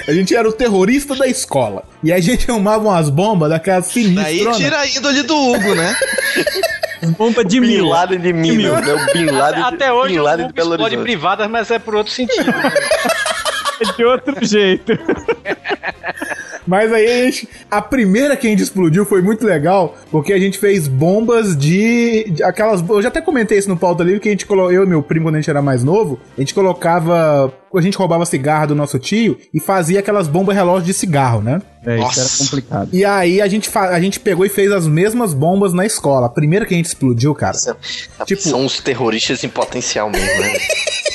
A gente era o terrorista da escola. E a gente arrumava umas bombas daquelas Daí sinistronas. tira a índole do Hugo, né? Bomba de Bin mil. Laden de Minas, né? O Bin Laden, Até hoje Bin Laden de Belo Horizonte. privadas, mas é por outro sentido. né? De outro jeito. Mas aí a gente. A primeira que a gente explodiu foi muito legal, porque a gente fez bombas de. de aquelas. Eu já até comentei isso no pauta livre, que a gente colocou. Eu e meu primo, quando a gente era mais novo, a gente colocava. A gente roubava cigarro do nosso tio e fazia aquelas bombas relógio de cigarro, né? É, isso Nossa. era complicado. E aí a gente, a gente pegou e fez as mesmas bombas na escola. A primeira que a gente explodiu, cara. Tipo- São os terroristas em potencial mesmo, né?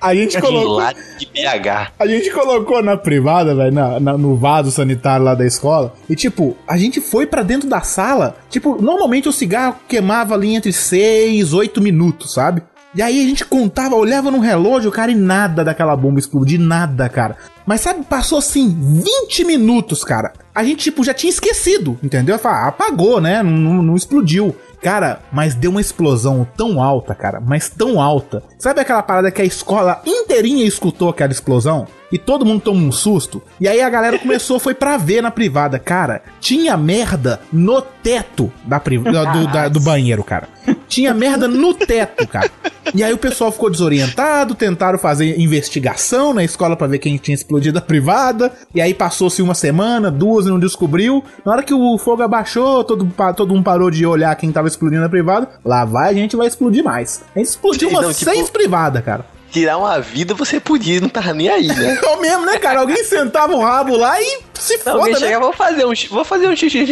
A gente colocou. De BH. A gente colocou na privada, velho, na- na- no vaso sanitário lá da escola. E, tipo, a gente foi pra dentro da sala. Tipo, normalmente o cigarro queimava ali entre 6, 8 minutos, sabe? E aí a gente contava, olhava no relógio, cara, e nada daquela bomba explodir, nada, cara. Mas sabe, passou assim 20 minutos, cara. A gente, tipo, já tinha esquecido, entendeu? Fala, apagou, né? Não, não- não explodiu. Cara, mas deu uma explosão tão alta, cara, mas tão alta. Sabe aquela parada que a escola inteirinha escutou aquela explosão? E todo mundo tomou um susto? E aí a galera começou, foi pra ver na privada. Cara, tinha merda no teto da pri- do, da- do banheiro, cara. Tinha merda no teto, cara. E aí o pessoal ficou desorientado, tentaram fazer investigação na escola pra ver quem tinha explodido a privada. E aí passou-se uma semana, duas e não descobriu. Na hora que o fogo abaixou, todo, todo mundo parou de olhar quem tava explodindo a privada. Lá vai, a gente vai explodir mais. A gente explodiu umas Não, tipo- seis privadas, cara. Tirar uma vida você podia, não tava nem aí, né? É mesmo, né, cara? Alguém sentava o rabo lá e se foda, Alguém né? chega, vou fazer um, xixi- vou fazer um xixi.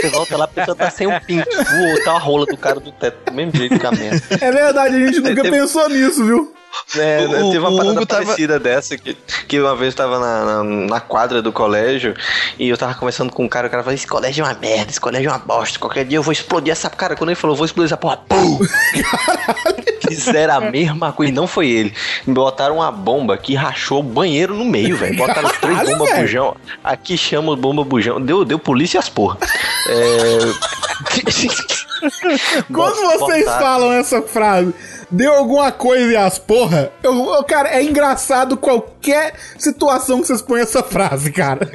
Você volta lá, a pessoa tá sem um pinto. Voou, tá a rola do cara do teto, do mesmo jeito que a merda. É verdade, a gente nunca pensou nisso, viu? É, O- teve uma parada Hugo tava- parecida dessa, que, que uma vez eu tava na, na, na quadra do colégio e eu tava conversando com um cara, o cara falou, esse colégio é uma merda, esse colégio é uma bosta, qualquer dia eu vou explodir essa... Cara, quando ele falou, vou explodir essa porra, pum! Fizeram a mesma coisa, e não foi ele. Botaram uma bomba que rachou o banheiro no meio, velho. Botaram três bombas bujão. Aqui chama bomba bujão. Deu, deu polícia e as porra. É... Quando vocês falam essa frase, deu alguma coisa e as porra, eu, eu- cara, é engraçado qualquer situação que vocês põem essa frase, cara.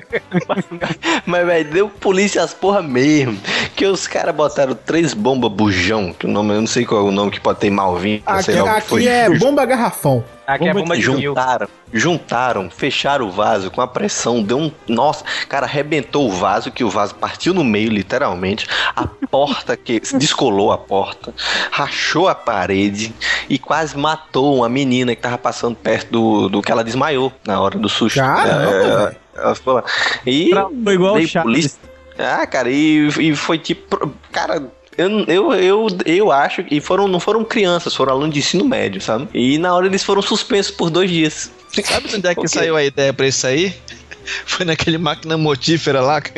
Mas, velho, deu polícia as porra mesmo. Que os caras botaram três bombas bujão, que o nome, eu não sei qual é o nome que pode ter malvinho, Aqui, é bomba garrafão. Aqui é bomba de juntaram, juntaram, fecharam o vaso com a pressão, deu um. Nossa, cara, arrebentou o vaso, que o vaso partiu no meio, literalmente. A porta que descolou a porta, rachou a parede e quase matou uma menina que tava passando perto do, do que ela desmaiou na hora do susto. Caramba, É, ela ficou lá. E Foi igual o polícia. Ah, cara, e, e foi tipo. Cara, eu, eu, eu, eu acho que foram, não foram crianças, foram alunos de ensino médio, sabe? E na hora eles foram suspensos por dois dias. Sabe de onde é que saiu a ideia pra isso aí? Foi naquele máquina mortífera lá.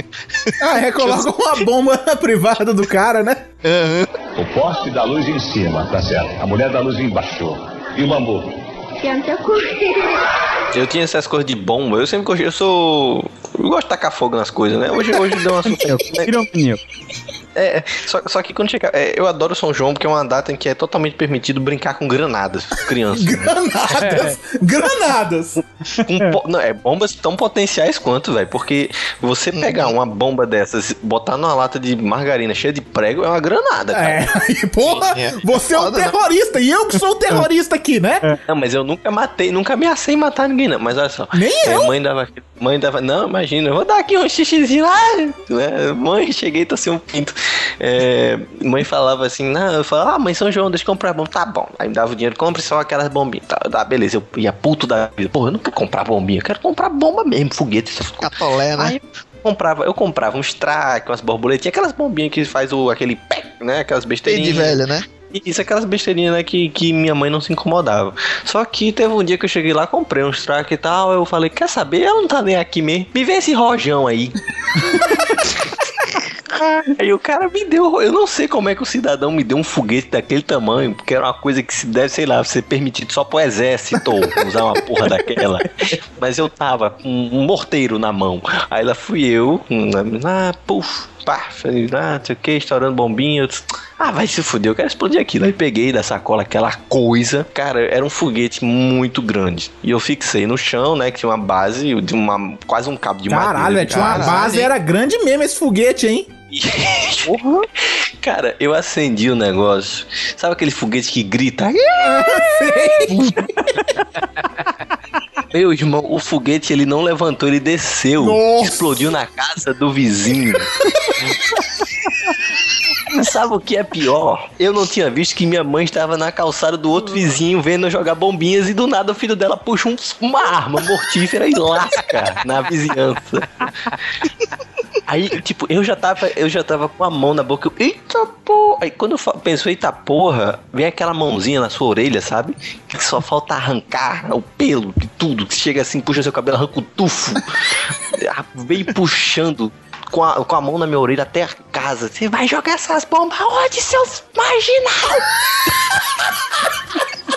Ah, é, coloca uma bomba privada do cara, né? O poste da luz em cima, tá certo. A mulher da luz embaixo. E o bambu? Eu tinha essas coisas de bomba, eu sempre gostei, eu sou. Eu gosto de tacar fogo nas coisas, né? Hoje, hoje deu uma Piromania. É, só, só que quando chega. é, eu adoro São João porque é uma data em que é totalmente permitido brincar com granadas, crianças. Granadas! Granadas! Com po- não, é bombas tão potenciais quanto, velho. Porque você pegar uma bomba dessas, botar numa lata de margarina cheia de prego, é uma granada, cara. É, aí, porra, É. você é um né? terrorista e eu que sou o terrorista aqui, né? Não, mas eu nunca matei, nunca ameacei matar ninguém, não. Mas olha só. Nem é, eu. Mãe dava. Mãe dava. Não, imagina, eu vou dar aqui um xixizinho lá. né? Mãe, cheguei, tô sem um pinto. É, mãe falava assim, não, eu falava, ah, mãe, São João, deixa eu comprar bomba. Tá bom. Aí me dava o dinheiro, compre só aquelas bombinhas. Tá, tá, beleza, eu ia puto da vida. Pô, eu não quero comprar bombinha, eu quero comprar bomba mesmo, foguete. Catolé, né? Aí eu comprava, eu comprava uns traques, umas borboletinhas, aquelas bombinhas que faz o, aquele pé, né? Aquelas Tem besteirinhas. de velho, né? Isso, aquelas besteirinhas né, que, que minha mãe não se incomodava. Só que teve um dia que eu cheguei lá, comprei uns traques e tal, eu falei, quer saber? Ela não tá nem aqui mesmo. Me vê esse rojão aí. Aí o cara me deu, eu não sei como é que o cidadão me deu um foguete daquele tamanho, porque era uma coisa que se deve, sei lá, ser permitido só pro exército usar uma porra daquela. Mas eu tava com um morteiro na mão. Aí lá fui eu, ah, puf, pá, falei, ah, não sei o que, estourando bombinha. Ah, vai se fuder, eu quero explodir aquilo. Aí peguei da sacola aquela coisa. Cara, era um foguete muito grande. E eu fixei no chão, né? Que tinha uma base de uma. quase um cabo de Caralho, madeira. velho, tinha uma Caralho, base, era grande mesmo esse foguete, hein? Cara, eu acendi o negócio. Sabe aquele foguete que grita? Meu irmão, o foguete ele não levantou, ele desceu. Nossa. Explodiu na casa do vizinho. Sabe o que é pior? Eu não tinha visto que minha mãe estava na calçada do outro vizinho vendo eu jogar bombinhas e do nada o filho dela puxa um- uma arma mortífera e lasca na vizinhança. Aí, tipo, eu já tava, eu já tava com a mão na boca. Eu, eita porra! Aí quando eu fa- penso, eita porra, vem aquela mãozinha na sua orelha, sabe? Que só falta arrancar o pelo de tudo. Que chega assim, puxa seu cabelo, arranca o tufo. Vem puxando com a, com a mão na minha orelha até a casa. Você vai jogar essas bombas onde, seus marginal?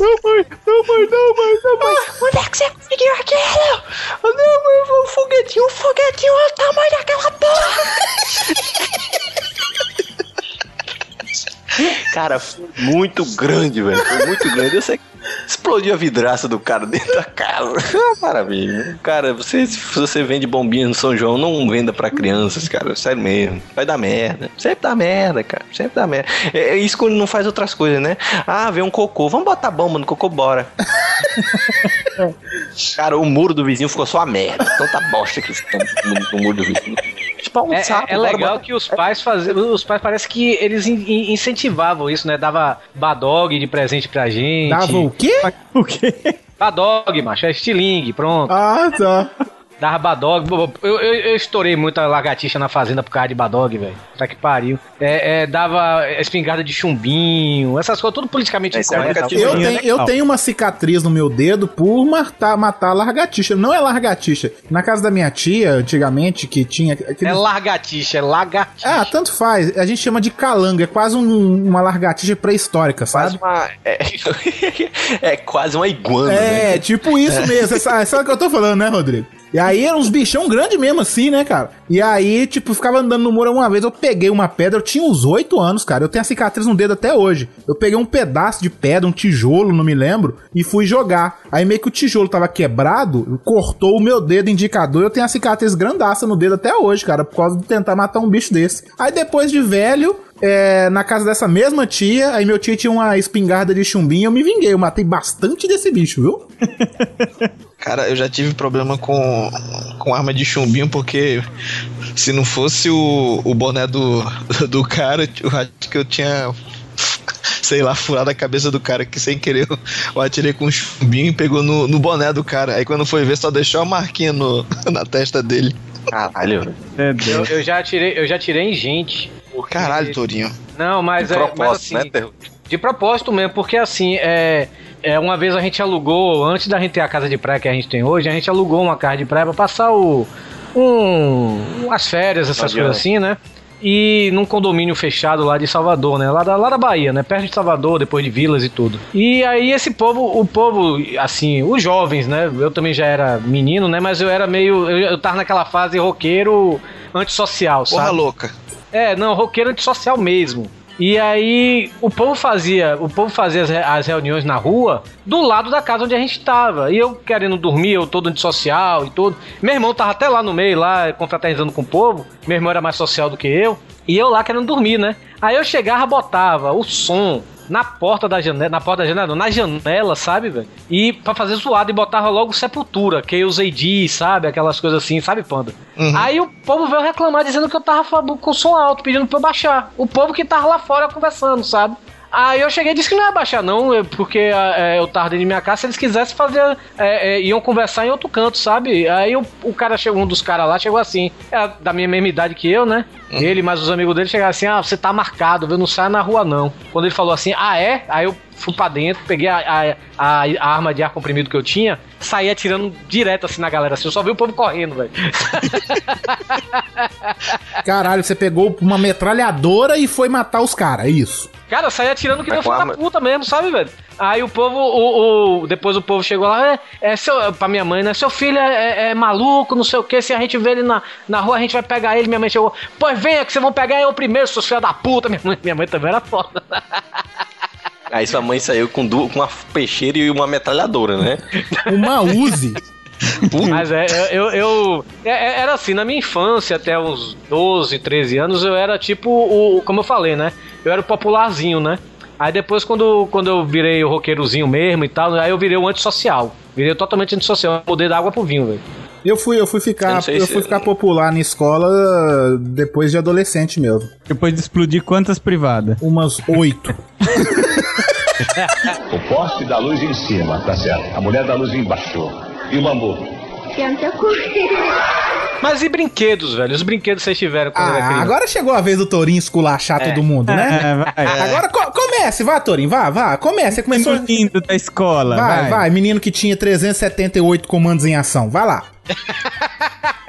Não, mãe, não, mãe, não, mãe, não, mãe. Onde é que você conseguiu aquilo? Não, mãe, um foguetinho, um foguetinho, olha o tamanho daquela porra. Cara, foi muito grande, velho. Foi muito grande. Eu sei que explodiu a vidraça do cara dentro da casa. Maravilha. Cara, você, se você vende bombinhas no São João, não venda pra crianças, cara. Sério mesmo. Vai dar merda. Sempre dá merda, cara. Sempre dá merda. É, é isso quando não faz outras coisas, né? Ah, vem um cocô. Vamos botar bomba no cocô, bora. cara, o muro do vizinho ficou só a merda. Tanta bosta que ficou no, no muro do vizinho. Tipo, um É, sapo, é legal que os pais faziam. Os pais parece que eles in- in- incentivavam isso, né? Dava badog de presente pra gente. Dava o quê? O quê? Badog, macho. É estilingue, pronto. Ah, tá. Dava badog. Eu, eu, eu estourei muita lagartixa na fazenda por causa de badog, velho. Tá que pariu. É, é, dava espingarda de chumbinho, essas coisas, tudo politicamente é incorreto. Eu é tenho, eu tenho uma cicatriz no meu dedo por matar, matar lagartixa. Não é lagartixa. Na casa da minha tia, antigamente, que tinha. aqueles- É largatixa, é lagartixa. Ah, tanto faz. A gente chama de calango. É quase um- uma lagartixa pré-histórica, Quase sabe? uma. É, é quase uma iguana, É, né? tipo isso mesmo. Sabe, sabe o que eu tô falando, né, Rodrigo? E aí eram uns bichão grande mesmo assim, né, cara? E aí, tipo, ficava andando no muro uma vez, eu peguei uma pedra, eu tinha uns 8 anos, cara. Eu tenho a cicatriz no dedo até hoje. Eu peguei um pedaço de pedra, um tijolo, não me lembro, e fui jogar. Aí meio que o tijolo tava quebrado, cortou o meu dedo indicador, eu tenho a cicatriz grandaça no dedo até hoje, cara, por causa de tentar matar um bicho desse. Aí depois de velho, é, na casa dessa mesma tia, aí meu tio tinha uma espingarda de chumbinho, eu me vinguei, eu matei bastante desse bicho, viu? Cara, eu já tive problema com, com arma de chumbinho, porque se não fosse o, o boné do, do cara, eu acho que eu tinha, sei lá, furado a cabeça do cara, que sem querer eu, eu atirei com um chumbinho e pegou no, no boné do cara. Aí quando foi ver, só deixou a marquinha no, na testa dele. Caralho. Eu, eu já tirei, eu já tirei em gente. Caralho, Torinho. Não, mas De é. mas assim, né? De propósito mesmo, porque assim, é, é, uma vez a gente alugou, antes da gente ter a casa de praia que a gente tem hoje, a gente alugou uma casa de praia pra passar o. Um, as férias, essas coisas assim, né? E num condomínio fechado lá de Salvador, né? Lá da, lá da Bahia, né? Perto de Salvador, depois de vilas e tudo. E aí esse povo, o povo, assim, os jovens, né? Eu também já era menino, né? Mas eu era meio. Eu, eu tava naquela fase roqueiro antissocial, Porra sabe? louca. É, não, roqueiro antissocial mesmo. E aí o povo fazia, o povo fazia as, as reuniões na rua do lado da casa onde a gente tava. E eu querendo dormir, eu todo antissocial e tudo. Meu irmão tava até lá no meio, lá, confraternizando com o povo. Meu irmão era mais social do que eu. E eu lá querendo dormir, né? Aí eu chegava, botava o som na porta da janela, na porta da janela, não, na janela, sabe, velho? E pra fazer zoado e botava logo Sepultura, que eu usei D, sabe? Aquelas coisas assim, sabe, Panda? Aí o povo veio reclamar dizendo que eu tava com som alto, pedindo pra eu baixar. O povo que tava lá fora conversando, sabe? Aí eu cheguei e disse que não ia baixar, não, é porque é, eu tava dentro de minha casa. Se eles quisessem fazer, é, é, iam conversar em outro canto, sabe? Aí o, o cara chegou, um dos caras lá, chegou assim, é da minha mesma idade que eu, né? Ele mais os amigos dele chegaram assim: ah, você tá marcado, viu? Não sai na rua não. Quando ele falou assim, ah, é? Aí eu fui pra dentro, peguei a, a, a- arma de ar comprimido que eu tinha, saí atirando direto assim na galera, assim, eu só vi o povo correndo, velho. Caralho, você pegou uma metralhadora e foi matar os caras, é isso. Cara, eu saí atirando que nem filho da puta mesmo, sabe, velho? Aí o povo, o, o- depois o povo chegou lá, é, é seu, pra minha mãe, né? Seu filho é, é- é maluco, não sei o que, se a gente vê ele na, na rua, a gente vai pegar ele. Minha mãe chegou, pois venha que vocês vão pegar eu primeiro, seus filhos da puta. Minha mãe, minha mãe também era foda. Aí sua mãe saiu com, du- com uma peixeira e uma metralhadora, né? Uma Uzi. Mas é, eu, eu, eu- é- é- era assim, na minha infância, até uns 12, 13 anos, eu era tipo o, como eu falei, né? Eu era o popularzinho, né? Aí depois, quando, quando eu virei o roqueirozinho mesmo e tal, aí eu virei o antissocial. Virei totalmente antissocial. Eu mudei da água pro vinho, velho. Eu fui, eu fui Eu ficar, eu se- fui ficar popular na escola depois de adolescente mesmo. Depois de explodir quantas privadas? Umas oito. O poste da luz em cima, tá certo. A mulher da luz embaixo. E o bambu? Mas e brinquedos, velho? Os brinquedos que vocês tiveram quando era Ah, criança? agora chegou a vez do Torinho esculachar todo mundo, né? É, vai. Agora co- comece, vá, Torinho, vá, vá, comece. Você começou. Menino lindo da escola. Vai, Vai, vai, menino que tinha 378 comandos em ação. Vai lá.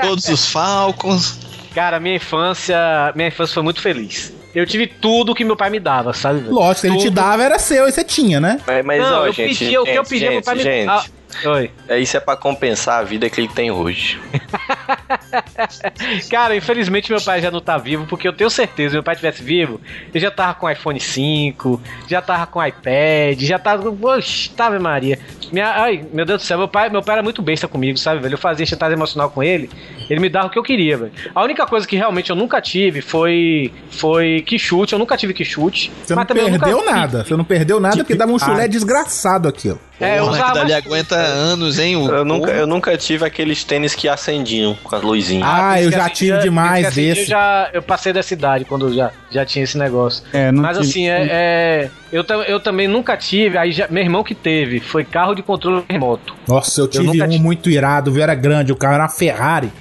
Todos os Falcons. Cara, minha infância, minha infância foi muito feliz. Eu tive tudo que meu pai me dava, sabe? Lógico, se ele te Tudo. dava era seu e você tinha, né? Mas, mas Não, ó, eu gente, pedia o que eu gente, pedia pro gente, pai me gente, ah, Oi. é Isso é pra compensar a vida que ele tem hoje. Cara, infelizmente meu pai já não tá vivo, porque eu tenho certeza, se meu pai tivesse vivo, eu já tava com iPhone 5, já tava com iPad, já tava. Oxi, tava Maria. Minha, ai, meu Deus do céu, meu pai, meu pai era muito besta comigo, sabe, velho? Eu fazia chantagem emocional com ele, ele me dava o que eu queria, velho. A única coisa que realmente eu nunca tive foi. Foi que chute, eu nunca tive que chute. Você não perdeu nada. Você não perdeu nada porque dava um chulé desgraçado aquilo. É, eu usava que dali aguenta anos, hein? O Eu nunca, eu nunca tive aqueles tênis que acendiam com as luzinhas. Ah, eu Porque já tive demais assim, Eu já eu passei dessa idade quando já, já tinha esse negócio. É, não Mas tive- assim, é, é- eu, eu também nunca tive, aí já- meu irmão que teve, foi carro de controle remoto. Nossa, eu tive nunca um tive. muito irado, viu? Era grande, o carro era uma Ferrari.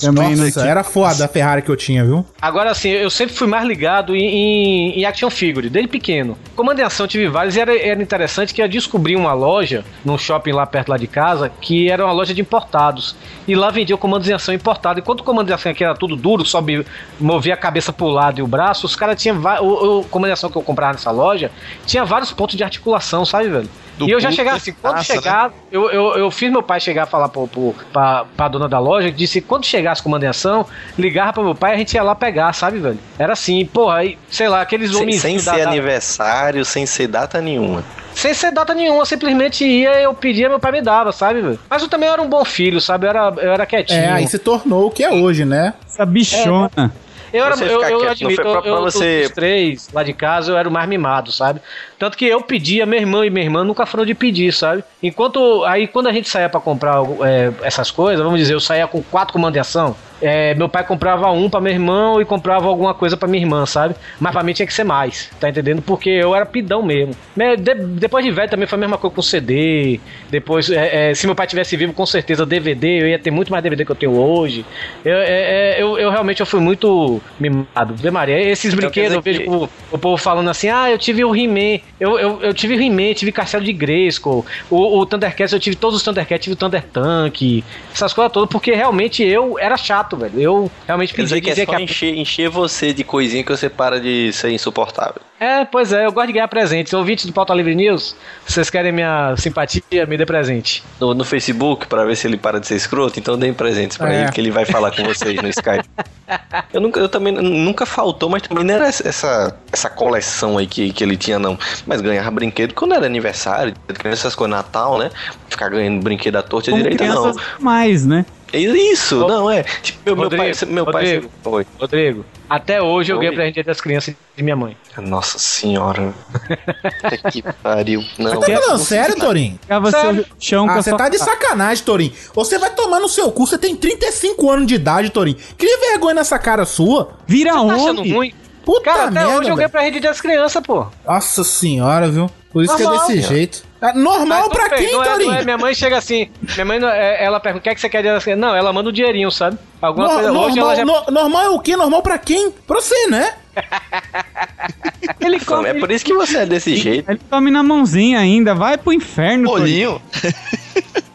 Também não Nossa, era foda a Ferrari que eu tinha, viu? Agora assim, eu sempre fui mais ligado em, em, em action figure, desde pequeno. Comando em ação eu tive vários e era, era interessante que eu descobri uma loja, num shopping lá perto lá de casa, que era uma loja de importados. E lá vendia comandos em ação importado. Enquanto o comando em ação aqui era tudo duro, só me- movia a cabeça pro lado e o braço, os caras tinham o, o comando em ação que eu comprava nessa loja tinha vários pontos de articulação, sabe, velho? Do e eu já chegava assim, quando passa, né? chegar, eu, eu, eu fiz meu pai chegar a falar pro, pro, pra, pra dona da loja, disse quando chegasse com manutenção, ligava pro meu pai e a gente ia lá pegar, sabe, velho? Era assim, porra, aí, sei lá, aqueles Sem, homens. sem da- ser da- aniversário, sem ser data nenhuma. sem ser data nenhuma, simplesmente ia, eu pedia, meu pai me dava, sabe, velho? Mas eu também era um bom filho, sabe? Eu era, eu era quietinho. É, aí se tornou o que é hoje, né? Essa bichona. Eu, era, eu, eu admito, eu, eu, você- dos três lá de casa, eu era o mais mimado, sabe? Tanto que eu pedia, minha irmã e minha irmã nunca foram de pedir, sabe? Enquanto, aí quando a gente saía pra comprar é, essas coisas, vamos dizer, eu saía com quatro comandos de ação, é, meu pai comprava um pra meu irmão e comprava alguma coisa pra minha irmã, sabe? Mas pra mim tinha que ser mais, tá entendendo? Porque eu era pidão mesmo. Né, de- depois de velho também foi a mesma coisa com CD. Depois, é, é, se meu pai tivesse vivo, com certeza DVD, eu ia ter muito mais DVD que eu tenho hoje. Eu, é, é, eu, eu realmente eu fui muito mimado. Vê Maria, esses Então, brinquedos, eu vejo o, o povo falando assim: ah, eu tive o He-Man, eu, eu, eu tive o He-Man, tive Castelo de Grayskull, o, o Thundercats, eu tive todos os Thundercats, tive o Thunder Tank, essas coisas todas, porque realmente eu era chato, velho. Eu realmente pedia que é só que a- encher, encher você de coisinha que você para de ser insuportável. É, pois é, eu gosto de ganhar presentes. Ouvintes do Pauta Livre News, se vocês querem minha simpatia, me dê presente. No, no Facebook, pra ver se ele para de ser escroto, então deem presentes pra É. ele, que ele vai falar com vocês no Skype. Eu, nunca, eu também nunca faltou, mas também não era essa, essa, coleção aí que, que ele tinha, não. Mas ganhava brinquedo quando era aniversário, essas coisas, Natal, né? Ficar ganhando brinquedo à torta e à Como direita, não. mais, né? É Isso, não, é. Tipo, meu, meu pai. Rodrigo, Meu pai Rodrigo. Oi. Rodrigo, até hoje eu ganhei presente das crianças de minha mãe. Nossa senhora. Que pariu. Não, Tá não sério, chão com Ah, você tá de sacanagem, Torinho. Você vai tomar no seu cu, você tem 35 anos de idade, Torinho. Cria vergonha nessa cara sua. Vira Tá achando homem. ruim? Puta Cara, até merda, hoje eu ganhei velho. presente Dia das crianças, pô. Nossa senhora, viu? Por isso que é Normal, desse senhora. jeito. É normal Mas tudo pra bem, quem, não é- não Torinho? é- minha mãe chega assim, minha mãe, é- ela pergunta, o que é que você quer das crianças? Não, ela manda o dinheirinho, sabe? Alguma No- coisa, hoje normal, ela já... no- normal é o quê? Normal pra quem? Pra você, né? Ele come, é por isso que você é desse jeito. ele come na mãozinha ainda. Vai pro inferno. Torinho.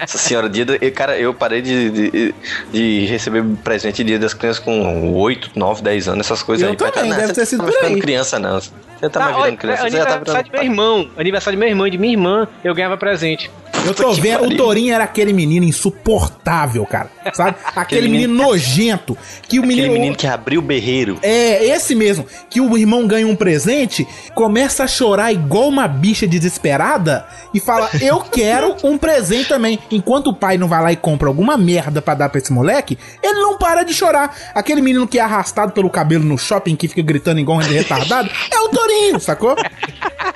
Nossa senhora, dia do, eu, cara, eu parei de, de, de receber presente dia das crianças com 8, 9, 10 anos, essas coisas Eu aí. Pai, também, não, deve ter sido tá ficando aí. criança, não. Você tá, Tá, mais olha, virando criança, você já tá aniversário virando. de meu irmão, aniversário de meu irmão e de minha irmã, eu ganhava presente. Eu tô vendo, o. Torinho era aquele menino insuportável, cara. Sabe? Aquele, Aquele menino, nojento. Que o Aquele menino. menino que abriu o berreiro. É, esse mesmo. Que o irmão ganha um presente, começa a chorar igual uma bicha desesperada e fala: Eu quero um presente também. Enquanto o pai não vai lá e compra alguma merda pra dar pra esse moleque, ele não para de chorar. Aquele menino que é arrastado pelo cabelo no shopping, que fica gritando igual um retardado, é o Torinho, sacou?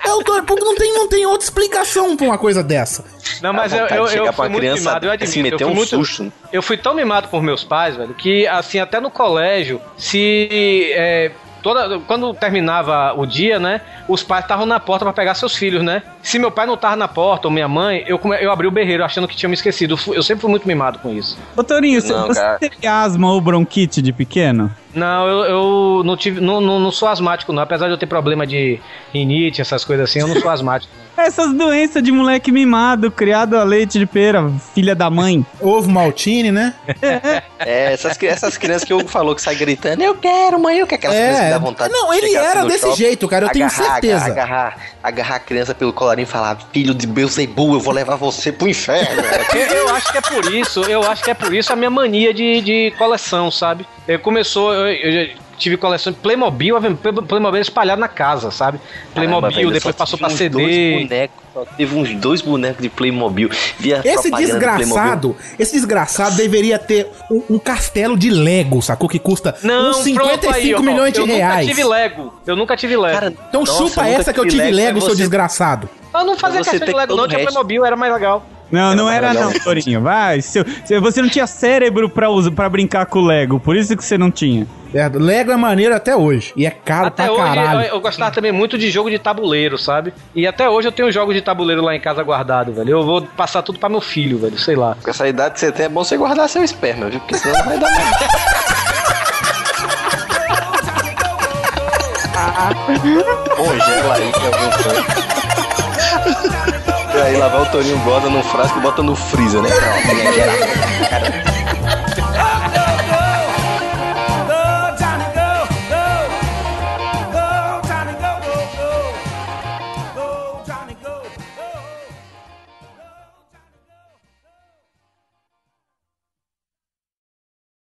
É o Torinho. Porque não tem, não tem outra explicação pra uma coisa dessa. Não, mas eu, eu, eu fui muito criança mimado, eu é admito. se meter eu fui um muito, susto. Eu fui tão mimado por meus pais, velho, que assim, até no colégio, se. é, toda, quando terminava o dia, né? Os pais estavam na porta pra pegar seus filhos, né? Se meu pai não tava na porta, ou minha mãe, eu, eu abri o berreiro achando que tinha me esquecido. Eu fui- Eu sempre fui muito mimado com isso. Ô, Torinho, você, Não, você cara. teve asma ou bronquite de pequeno? Não, eu, eu não tive. Não, não, não sou asmático, não. Apesar de eu ter problema de rinite, essas coisas assim, eu não sou asmático. Essas doenças de moleque mimado, criado a leite de pera, filha da mãe. Ovo maltine, né? É, essas, essas crianças que o Hugo falou que sai gritando, eu quero, mãe, eu quero aquelas crianças que dá vontade Não, de ele assim era no desse shopping, jeito, cara, eu tenho agarrar, certeza. Agarrar, agarrar a criança pelo colarinho e falar, filho de Beuzebu, eu vou levar você pro inferno. Eu, eu acho que é por isso, eu acho que é por isso a minha mania de, de coleção, sabe? Eu começou, eu, eu já tive coleção de Playmobil, Play- Playmobil espalhado na casa, sabe? Playmobil, Caramba, velho, depois passou pra CD. Dois bonecos, só teve uns dois bonecos de Playmobil. Via Esse desgraçado, esse desgraçado deveria ter um, um castelo de Lego, sacou? Que custa Não, uns pronto 55 aí, ó, milhões de eu reais. nunca tive Lego. Eu nunca tive Lego. Cara, Então Nossa, chupa essa que eu tive Lego, Lego, mas seu você- desgraçado. eu não fazia questão de Lego, não. Tinha. Playmobil, era mais legal. Não, não mais era não, Torinho. Vai, seu, seu- você não tinha cérebro pra, usar, pra brincar com o Lego, por isso que você não tinha. É, Lego é maneiro até hoje. E é caro Até pra hoje caralho. eu, eu gostava também muito de jogo de tabuleiro, sabe? E até hoje eu tenho jogos de tabuleiro lá em casa guardado, velho. Eu vou passar tudo pra meu filho, velho. Sei lá. Com essa idade que você tem, é bom você guardar seu esperma, viu? Porque senão não vai dar nada. Congela aí que algum E aí lá vai o Torinho bota num frasco e bota no freezer, né? Pronto,